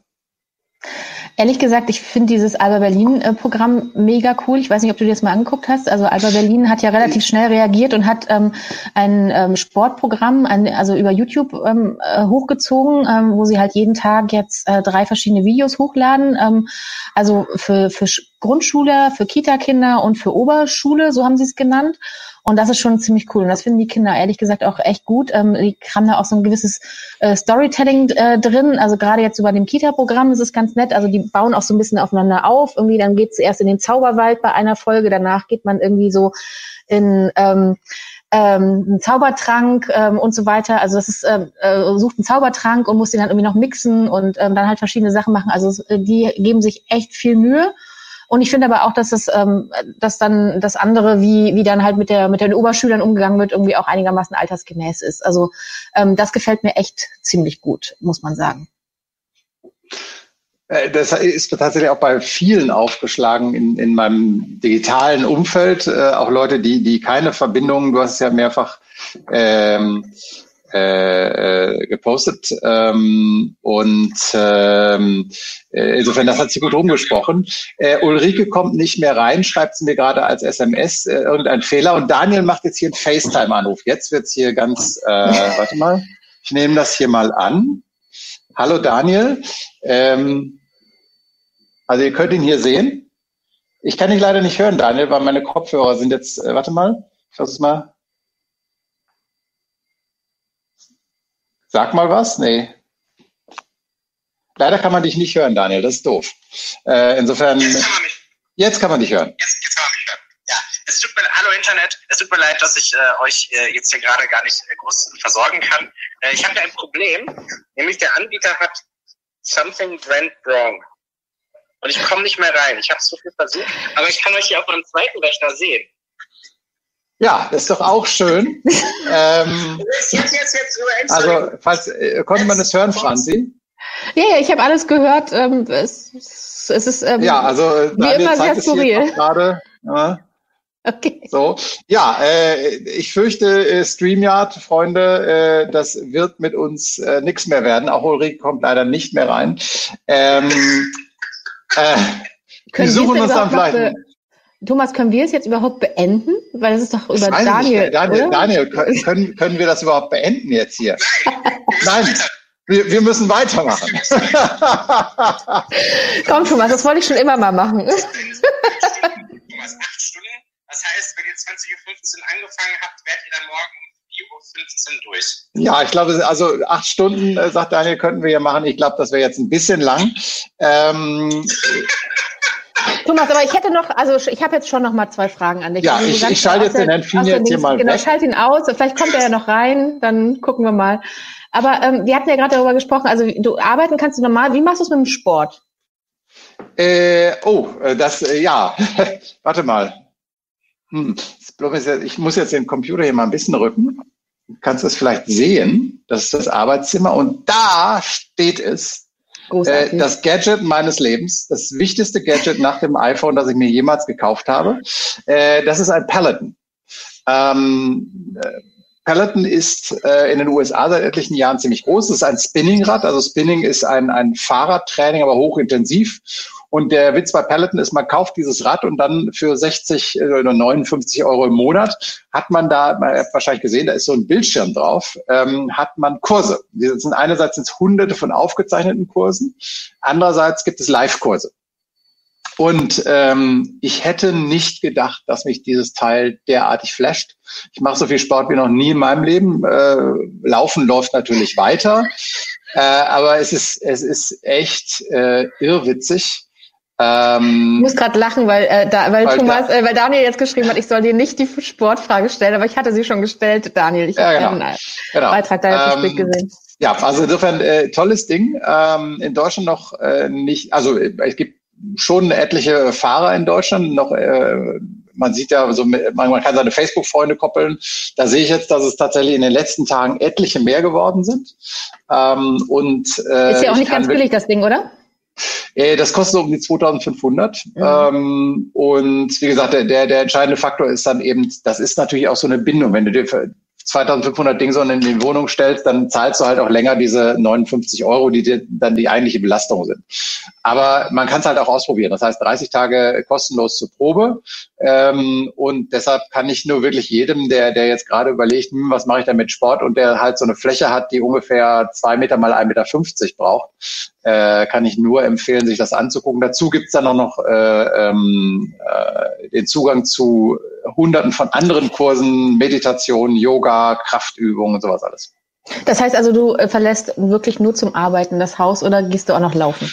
Ehrlich gesagt, ich finde dieses Alba Berlin-Programm mega cool. Ich weiß nicht, ob du dir das mal angeguckt hast. Also Alba Berlin hat ja relativ schnell reagiert und hat ähm, ein ähm, Sportprogramm, ein, also über YouTube ähm, äh, hochgezogen, ähm, wo sie halt jeden Tag jetzt äh, drei verschiedene Videos hochladen. Ähm, also für, für Grundschule, für Kita-Kinder und für Oberschule, so haben sie es genannt. Und das ist schon ziemlich cool. Und das finden die Kinder ehrlich gesagt auch echt gut. Ähm, die haben da auch so ein gewisses äh, Storytelling äh, drin. Also gerade jetzt über dem Kita-Programm ist es ganz nett. Also die bauen auch so ein bisschen aufeinander auf. Irgendwie dann geht es erst in den Zauberwald bei einer Folge, danach geht man irgendwie so in ähm, ähm, einen Zaubertrank ähm, und so weiter. Also das ist ähm, äh, sucht einen Zaubertrank und muss den dann irgendwie noch mixen und ähm, dann halt verschiedene Sachen machen. Also die geben sich echt viel Mühe. Und ich finde aber auch, dass das, ähm, dass dann das andere, wie, wie dann halt mit der mit den Oberschülern umgegangen wird, irgendwie auch einigermaßen altersgemäß ist. Also ähm, das gefällt mir echt ziemlich gut, muss man sagen. Äh, das ist tatsächlich auch bei vielen aufgeschlagen in, in meinem digitalen Umfeld. Äh, auch Leute, die, die keine Verbindungen, du hast es ja mehrfach ähm, äh, äh, gepostet ähm, und ähm, äh, insofern, das hat sie gut rumgesprochen. Äh, Ulrike kommt nicht mehr rein, schreibt sie mir gerade als SMS, äh, irgendein Fehler und Daniel macht jetzt hier einen FaceTime-Anruf. Jetzt wird's hier ganz, äh, warte mal, ich nehme das hier mal an. Hallo Daniel, ähm, also ihr könnt ihn hier sehen. Ich kann ihn leider nicht hören, Daniel, weil meine Kopfhörer sind jetzt, äh, warte mal, ich versuch's mal. Sag mal was? Nee. Leider kann man dich nicht hören, Daniel. Das ist doof. Äh, insofern. Jetzt kann man mich. Jetzt kann man dich hören. Jetzt, jetzt kann man mich hören. Ja, es tut mir, hallo Internet, es tut mir leid, dass ich äh, euch äh, jetzt hier gerade gar nicht äh, groß versorgen kann. Äh, ich habe ein Problem, nämlich der Anbieter hat something went wrong. Und ich komme nicht mehr rein. Ich habe es so viel versucht, aber ich kann euch hier auf meinem zweiten Rechner sehen. Ja, das ist doch auch schön. ähm, jetzt, jetzt, jetzt, also, falls, äh, konnte man das hören, Franzi? Ja, ja, ich habe alles gehört. Ähm, es, es ist ähm, ja, also, wie immer sehr skurril. Gerade, ja. Okay. So, ja, äh, ich fürchte, äh, StreamYard, Freunde, äh, das wird mit uns äh, nichts mehr werden. Auch Ulrike kommt leider nicht mehr rein. Ähm, äh, wir suchen uns dann vielleicht. Thomas, können wir es jetzt überhaupt beenden? Weil das ist doch über Daniel. Daniel, Daniel, können, können wir das überhaupt beenden jetzt hier? Nein. Wir, wir müssen weitermachen. Komm, Thomas, das wollte ich schon immer mal machen. Thomas, acht Stunden. Das heißt, wenn ihr 20.15 Uhr angefangen habt, werdet ihr dann morgen um 4.15 Uhr durch. Ja, ich glaube, also acht Stunden, äh, sagt Daniel, könnten wir hier machen. Ich glaube, das wäre jetzt ein bisschen lang. Ähm, Thomas, aber ich hätte noch, also ich habe jetzt schon noch mal zwei Fragen an dich. Ja, also, ich, ich schalte jetzt den Herrn Fien jetzt hier mal Genau, weg. schalte ihn aus. Vielleicht kommt er ja noch rein, dann gucken wir mal. Aber ähm, wir hatten ja gerade darüber gesprochen, also du arbeiten kannst du normal, wie machst du es mit dem Sport? Äh, oh, äh, das, äh, ja, warte mal. Hm. Ich muss jetzt den Computer hier mal ein bisschen rücken. Du kannst es vielleicht sehen. Das ist das Arbeitszimmer und da steht es äh, das Gadget meines Lebens, das wichtigste Gadget nach dem iPhone, das ich mir jemals gekauft habe. Äh, das ist ein Peloton. Ähm, äh, Peloton ist äh, in den USA seit etlichen Jahren ziemlich groß. Es ist ein Spinningrad. Also Spinning ist ein, ein Fahrradtraining, aber hochintensiv. Und der Witz bei Peloton ist, man kauft dieses Rad und dann für 60 oder 59 Euro im Monat hat man da, man hat wahrscheinlich gesehen, da ist so ein Bildschirm drauf, ähm, hat man Kurse. Die sind einerseits sind es hunderte von aufgezeichneten Kursen, andererseits gibt es Live-Kurse. Und ähm, ich hätte nicht gedacht, dass mich dieses Teil derartig flasht. Ich mache so viel Sport wie noch nie in meinem Leben. Äh, Laufen läuft natürlich weiter, äh, aber es ist es ist echt äh, irrwitzig. Ähm, ich muss gerade lachen, weil, äh, da, weil, weil Thomas, äh, weil Daniel jetzt geschrieben hat, ich soll dir nicht die Sportfrage stellen, aber ich hatte sie schon gestellt, Daniel. Ich ja, habe genau. einen genau. Beitrag da ähm, gesehen. Ja, also insofern äh, tolles Ding. Ähm, in Deutschland noch äh, nicht, also äh, es gibt schon etliche Fahrer in Deutschland, noch äh, man sieht ja, so, man, man kann seine Facebook-Freunde koppeln. Da sehe ich jetzt, dass es tatsächlich in den letzten Tagen etliche mehr geworden sind. Ähm, und, äh, ist ja auch nicht ganz billig, das Ding, oder? Äh, das kostet so um die 2500. Mhm. Ähm, und wie gesagt, der, der, der entscheidende Faktor ist dann eben, das ist natürlich auch so eine Bindung. Wenn du dir 2500 Dingson in die Wohnung stellst, dann zahlst du halt auch länger diese 59 Euro, die dir dann die eigentliche Belastung sind. Aber man kann es halt auch ausprobieren. Das heißt, 30 Tage kostenlos zur Probe. Ähm, und deshalb kann ich nur wirklich jedem, der, der jetzt gerade überlegt, hm, was mache ich da mit Sport und der halt so eine Fläche hat, die ungefähr zwei Meter mal 1,50 Meter braucht, äh, kann ich nur empfehlen, sich das anzugucken. Dazu gibt's dann auch noch äh, ähm, äh, den Zugang zu hunderten von anderen Kursen, Meditation, Yoga, Kraftübungen und sowas alles. Das heißt also, du äh, verlässt wirklich nur zum Arbeiten das Haus oder gehst du auch noch laufen?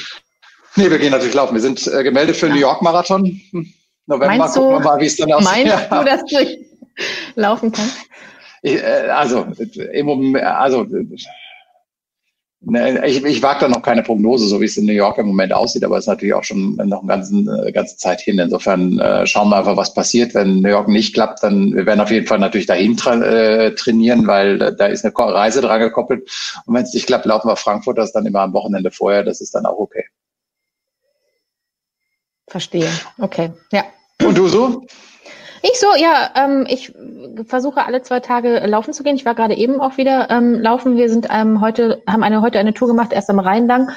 Nee, wir gehen natürlich laufen. Wir sind äh, gemeldet für den ja. New York Marathon. Hm, November meinst gucken wir mal, wie es dann aussieht. Meinst ja. du, dass du laufen kannst? Ich, äh, also, im Moment, also ich, ich wage da noch keine Prognose, so wie es in New York im Moment aussieht, aber es ist natürlich auch schon noch eine ganze, ganze Zeit hin. Insofern äh, schauen wir einfach, was passiert. Wenn New York nicht klappt, dann wir werden auf jeden Fall natürlich dahin tra äh, trainieren, weil da, da ist eine Reise dran gekoppelt. Und wenn es nicht klappt, laufen wir Frankfurt, das dann immer am Wochenende vorher. Das ist dann auch okay. Verstehe. Okay. Ja. Und du so? Ich so, ja, ähm, ich versuche alle zwei Tage laufen zu gehen. Ich war gerade eben auch wieder ähm, laufen. Wir sind ähm, heute, haben eine, heute eine Tour gemacht, erst am Rhein lang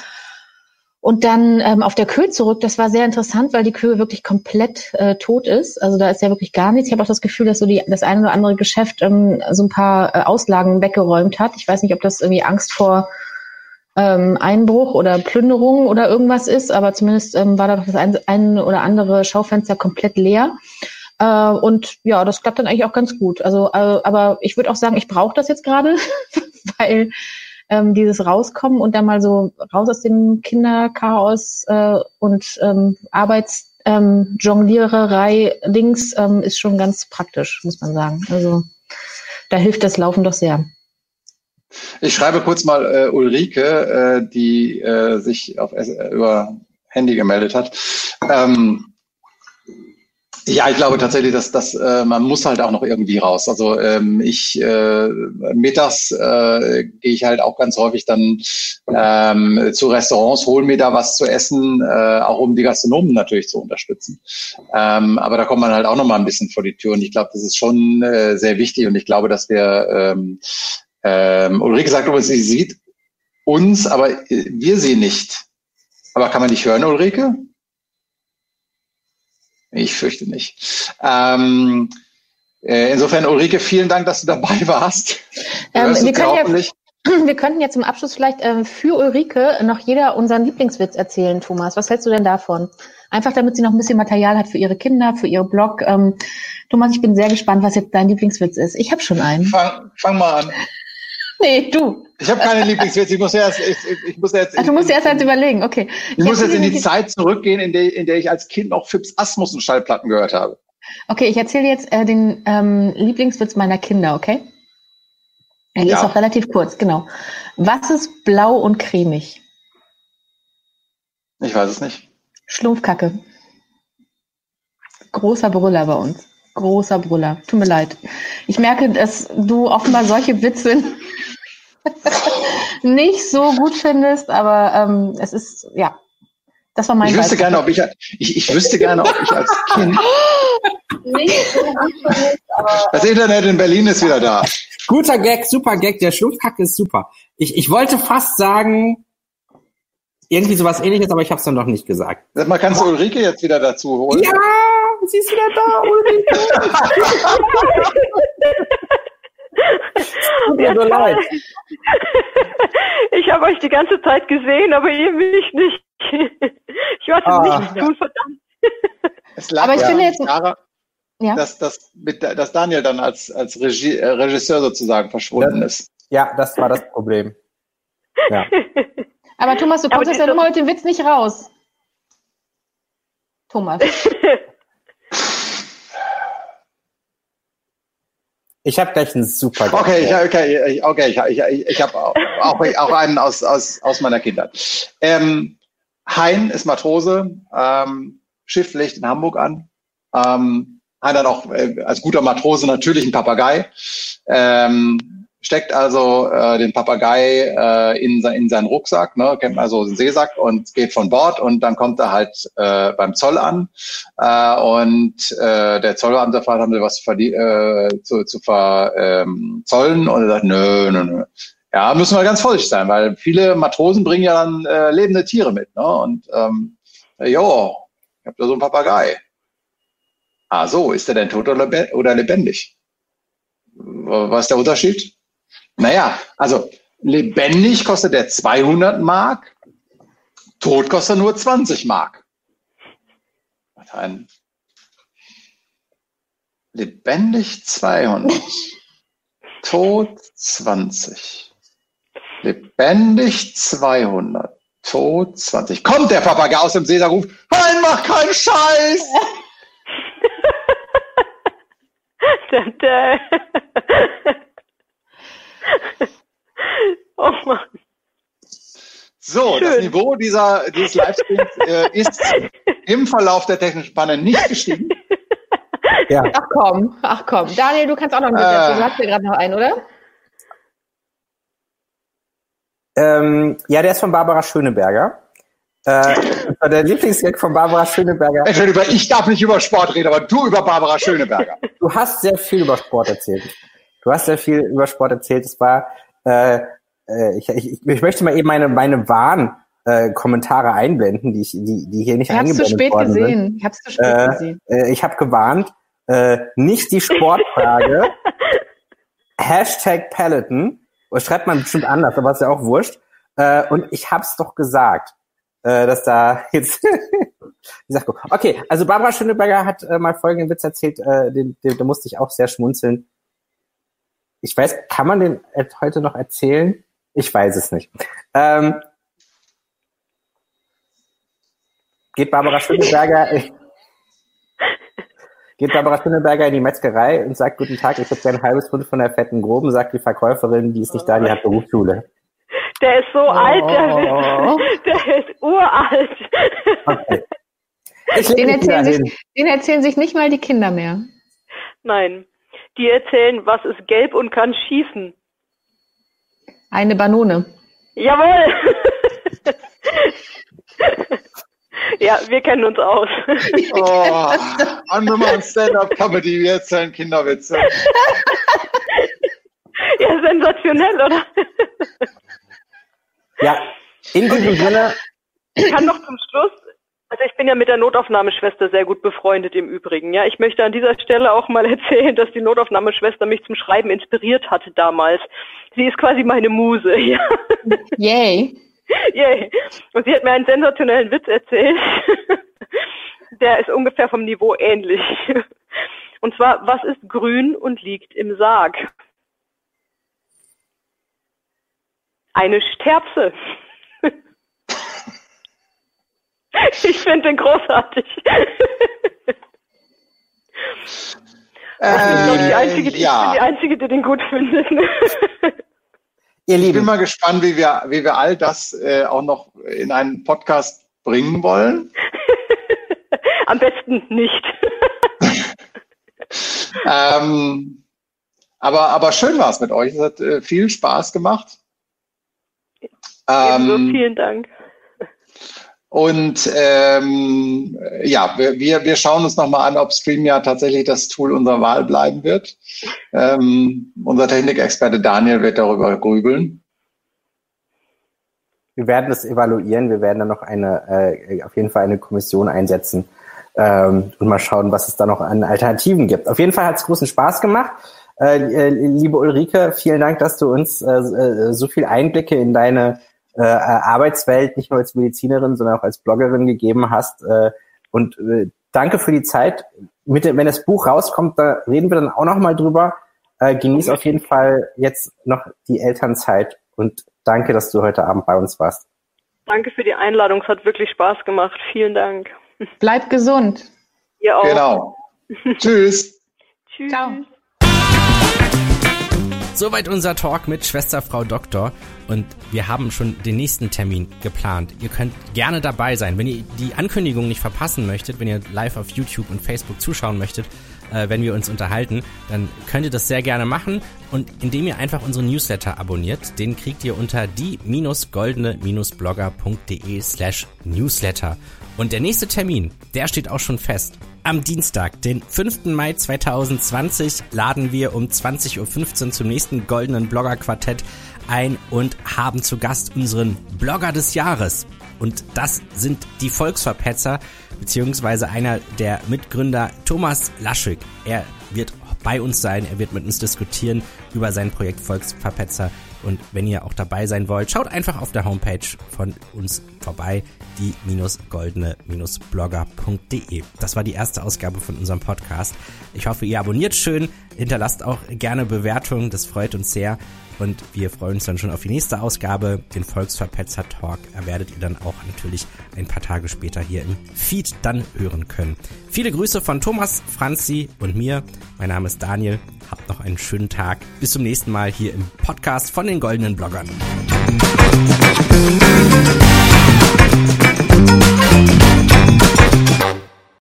und dann ähm, auf der Köhe zurück. Das war sehr interessant, weil die Köhe wirklich komplett äh, tot ist. Also da ist ja wirklich gar nichts. Ich habe auch das Gefühl, dass so die, das eine oder andere Geschäft ähm, so ein paar äh, Auslagen weggeräumt hat. Ich weiß nicht, ob das irgendwie Angst vor ähm, Einbruch oder Plünderung oder irgendwas ist, aber zumindest ähm, war da das ein, ein oder andere Schaufenster komplett leer. Äh, und ja, das klappt dann eigentlich auch ganz gut. Also, äh, aber ich würde auch sagen, ich brauche das jetzt gerade, weil ähm, dieses Rauskommen und dann mal so raus aus dem Kinderchaos äh, und ähm, Arbeitsjongliererei ähm, Dings ähm, ist schon ganz praktisch, muss man sagen. Also da hilft das Laufen doch sehr. Ich schreibe kurz mal äh, Ulrike, äh, die äh, sich auf, äh, über Handy gemeldet hat. Ähm, ja, ich glaube tatsächlich, dass, dass äh, man muss halt auch noch irgendwie raus. Also ähm, ich äh, mittags äh, gehe ich halt auch ganz häufig dann ähm, zu Restaurants, hole mir da was zu essen, äh, auch um die Gastronomen natürlich zu unterstützen. Ähm, aber da kommt man halt auch noch mal ein bisschen vor die Tür und ich glaube, das ist schon äh, sehr wichtig und ich glaube, dass wir ähm, ähm, Ulrike sagt übrigens, sie sieht uns, aber wir sie nicht. Aber kann man dich hören, Ulrike? Ich fürchte nicht. Ähm, äh, insofern, Ulrike, vielen Dank, dass du dabei warst. Ähm, wir, können ja, wir könnten ja zum Abschluss vielleicht äh, für Ulrike noch jeder unseren Lieblingswitz erzählen, Thomas. Was hältst du denn davon? Einfach damit sie noch ein bisschen Material hat für ihre Kinder, für ihr Blog. Ähm, Thomas, ich bin sehr gespannt, was jetzt dein Lieblingswitz ist. Ich habe schon einen. Fang, fang mal an. Nee, du. Ich habe keine Lieblingswitze. Ich muss erst, ich, ich muss jetzt. Ach, du musst erst halt überlegen. Okay. Ich, ich muss jetzt in die Zeit zurückgehen, in der, in der ich als Kind noch Fips Asmussen Schallplatten gehört habe. Okay, ich erzähle jetzt äh, den ähm, Lieblingswitz meiner Kinder. Okay. Er ja. ist auch relativ kurz. Genau. Was ist blau und cremig? Ich weiß es nicht. Schlumpfkacke. Großer Brüller bei uns. Großer Brüller. Tut mir leid. Ich merke, dass du offenbar solche Witze nicht so gut findest, aber ähm, es ist, ja, das war mein Ich wüsste Beispiel. gerne, ob ich, ich, ich wüsste gerne, ob ich als Kind. nicht so gut findest, aber, das Internet in Berlin ist wieder da. Guter Gag, super Gag, der Schlumpfkacke ist super. Ich, ich wollte fast sagen, irgendwie sowas ähnliches, aber ich habe es dann doch nicht gesagt. Man kannst du Ulrike jetzt wieder dazu holen. Ja, sie ist wieder da, Ulrike. Tut mir so leid. Ich habe euch die ganze Zeit gesehen, aber ihr mich nicht. Ich weiß ah. nicht tun, verdammt. Es lag aber ich ja finde jetzt, daran, ja? dass, dass, mit, dass Daniel dann als, als Regie, äh, Regisseur sozusagen verschwunden das, ist. Ja, das war das Problem. Ja. aber Thomas, du kommst aus der Nummer mit dem Witz nicht raus. Thomas. Ich habe gleich einen super. Okay, ich, okay, okay, ich, ich, ich habe auch, auch einen aus, aus, aus meiner Kindheit. Ähm, Hein ist Matrose, ähm, Schiff legt in Hamburg an. Ähm, Hein hat auch äh, als guter Matrose natürlich einen Papagei. Ähm, steckt also äh, den Papagei äh, in, in seinen Rucksack, ne, kennt man so den Seesack und geht von Bord und dann kommt er halt äh, beim Zoll an äh, und äh, der Zollbeamte fragt, haben Sie was äh, zu, zu verzollen ähm, und er sagt, nö, nö, nö. Ja, müssen wir ganz vorsichtig sein, weil viele Matrosen bringen ja dann äh, lebende Tiere mit, ne? Und ähm, jo, ich habe da so einen Papagei. Ah, so, ist der denn tot oder lebendig? Was ist der Unterschied? Naja, also lebendig kostet der 200 Mark, tot kostet nur 20 Mark. Ein lebendig 200, tot 20. Lebendig 200, tot 20. Kommt der Papagei aus dem See, der ruft, Nein, mach keinen Scheiß! oh Mann. So, Schön. das Niveau dieser, dieses Livestreams äh, ist im Verlauf der technischen Panne nicht gestiegen. Ja. Ach komm, ach komm. Daniel, du kannst auch noch einen Witz erzählen. Du hast ja gerade noch einen, oder? Ähm, ja, der ist von Barbara Schöneberger. Äh, der Lieblingsgag von Barbara Schöneberger. Entschuldigung, ich darf nicht über Sport reden, aber du über Barbara Schöneberger. Du hast sehr viel über Sport erzählt. Du hast sehr viel über Sport erzählt. Es war, äh, äh ich, ich, ich möchte mal eben meine, meine wahren äh, Kommentare einblenden, die, ich, die, die hier nicht ich eingeblendet worden gesehen. Sind. Ich habe zu spät äh, gesehen. Äh, ich habe gewarnt, äh, nicht die Sportfrage. Hashtag Peloton. Oder schreibt man bestimmt anders, aber ist ja auch wurscht. Äh, und ich hab's doch gesagt äh, dass da jetzt ich sag, okay, also Barbara Schöneberger hat äh, mal folgenden Witz erzählt, äh, den, den, da musste ich auch sehr schmunzeln. Ich weiß, kann man den heute noch erzählen? Ich weiß es nicht. Ähm, geht Barbara Schöneberger geht Barbara Schöneberger in die Metzgerei und sagt, guten Tag, ich hätte ein halbes Pfund von der fetten Groben, sagt die Verkäuferin, die ist nicht da, die hat Berufsschule. Der ist so oh. alt, der, der ist uralt. Okay. Den erzählen, sich, den erzählen sich nicht mal die Kinder mehr. Nein, die erzählen, was ist gelb und kann schießen. Eine Banone. Jawohl. ja, wir kennen uns aus. oh, andere mal Stand-up-Comedy, wir erzählen Kinderwitze. ja, sensationell, oder? Ja, in diesem Sinne. Ich kann noch zum Schluss, also ich bin ja mit der Notaufnahmeschwester sehr gut befreundet im Übrigen. Ja, ich möchte an dieser Stelle auch mal erzählen, dass die Notaufnahmeschwester mich zum Schreiben inspiriert hatte damals. Sie ist quasi meine Muse. Ja. Yay. Yay. Und sie hat mir einen sensationellen Witz erzählt. Der ist ungefähr vom Niveau ähnlich. Und zwar, was ist grün und liegt im Sarg? eine Sterbse. ich finde den großartig. Äh, ich, bin die Einzige, die, ja. ich bin die Einzige, die den gut findet. Ihr Lieben. Ich bin mal gespannt, wie wir, wie wir all das äh, auch noch in einen Podcast bringen wollen. Am besten nicht. ähm, aber, aber schön war es mit euch. Es hat äh, viel Spaß gemacht. Ähm, vielen Dank. Und ähm, ja, wir, wir schauen uns nochmal an, ob StreamYard tatsächlich das Tool unserer Wahl bleiben wird. Ähm, unser Technikexperte Daniel wird darüber grübeln. Wir werden es evaluieren. Wir werden dann noch eine, äh, auf jeden Fall eine Kommission einsetzen ähm, und mal schauen, was es da noch an Alternativen gibt. Auf jeden Fall hat es großen Spaß gemacht. Äh, äh, liebe Ulrike, vielen Dank, dass du uns äh, äh so viel Einblicke in deine äh, Arbeitswelt nicht nur als Medizinerin, sondern auch als Bloggerin gegeben hast. Äh, und äh, danke für die Zeit. Mit, wenn das Buch rauskommt, da reden wir dann auch noch mal drüber. Äh, genieß auf jeden Fall jetzt noch die Elternzeit und danke, dass du heute Abend bei uns warst. Danke für die Einladung. Es hat wirklich Spaß gemacht. Vielen Dank. Bleib gesund. Ihr auch. Genau. Tschüss. Tschüss. Ciao. Soweit unser Talk mit Schwester Frau Doktor und wir haben schon den nächsten Termin geplant. Ihr könnt gerne dabei sein. Wenn ihr die Ankündigung nicht verpassen möchtet, wenn ihr live auf YouTube und Facebook zuschauen möchtet, äh, wenn wir uns unterhalten, dann könnt ihr das sehr gerne machen. Und indem ihr einfach unseren Newsletter abonniert, den kriegt ihr unter die-goldene-blogger.de slash newsletter. Und der nächste Termin, der steht auch schon fest. Am Dienstag, den 5. Mai 2020, laden wir um 20.15 Uhr zum nächsten goldenen Blogger-Quartett ein und haben zu Gast unseren Blogger des Jahres. Und das sind die Volksverpetzer, beziehungsweise einer der Mitgründer, Thomas Laschig. Er wird bei uns sein, er wird mit uns diskutieren über sein Projekt Volksverpetzer. Und wenn ihr auch dabei sein wollt, schaut einfach auf der Homepage von uns vorbei, die-goldene-blogger.de. Das war die erste Ausgabe von unserem Podcast. Ich hoffe, ihr abonniert schön, hinterlasst auch gerne Bewertungen, das freut uns sehr. Und wir freuen uns dann schon auf die nächste Ausgabe, den Volksverpetzer Talk. Werdet ihr dann auch natürlich ein paar Tage später hier im Feed dann hören können. Viele Grüße von Thomas, Franzi und mir. Mein Name ist Daniel. Habt noch einen schönen Tag. Bis zum nächsten Mal hier im Podcast von den Goldenen Bloggern.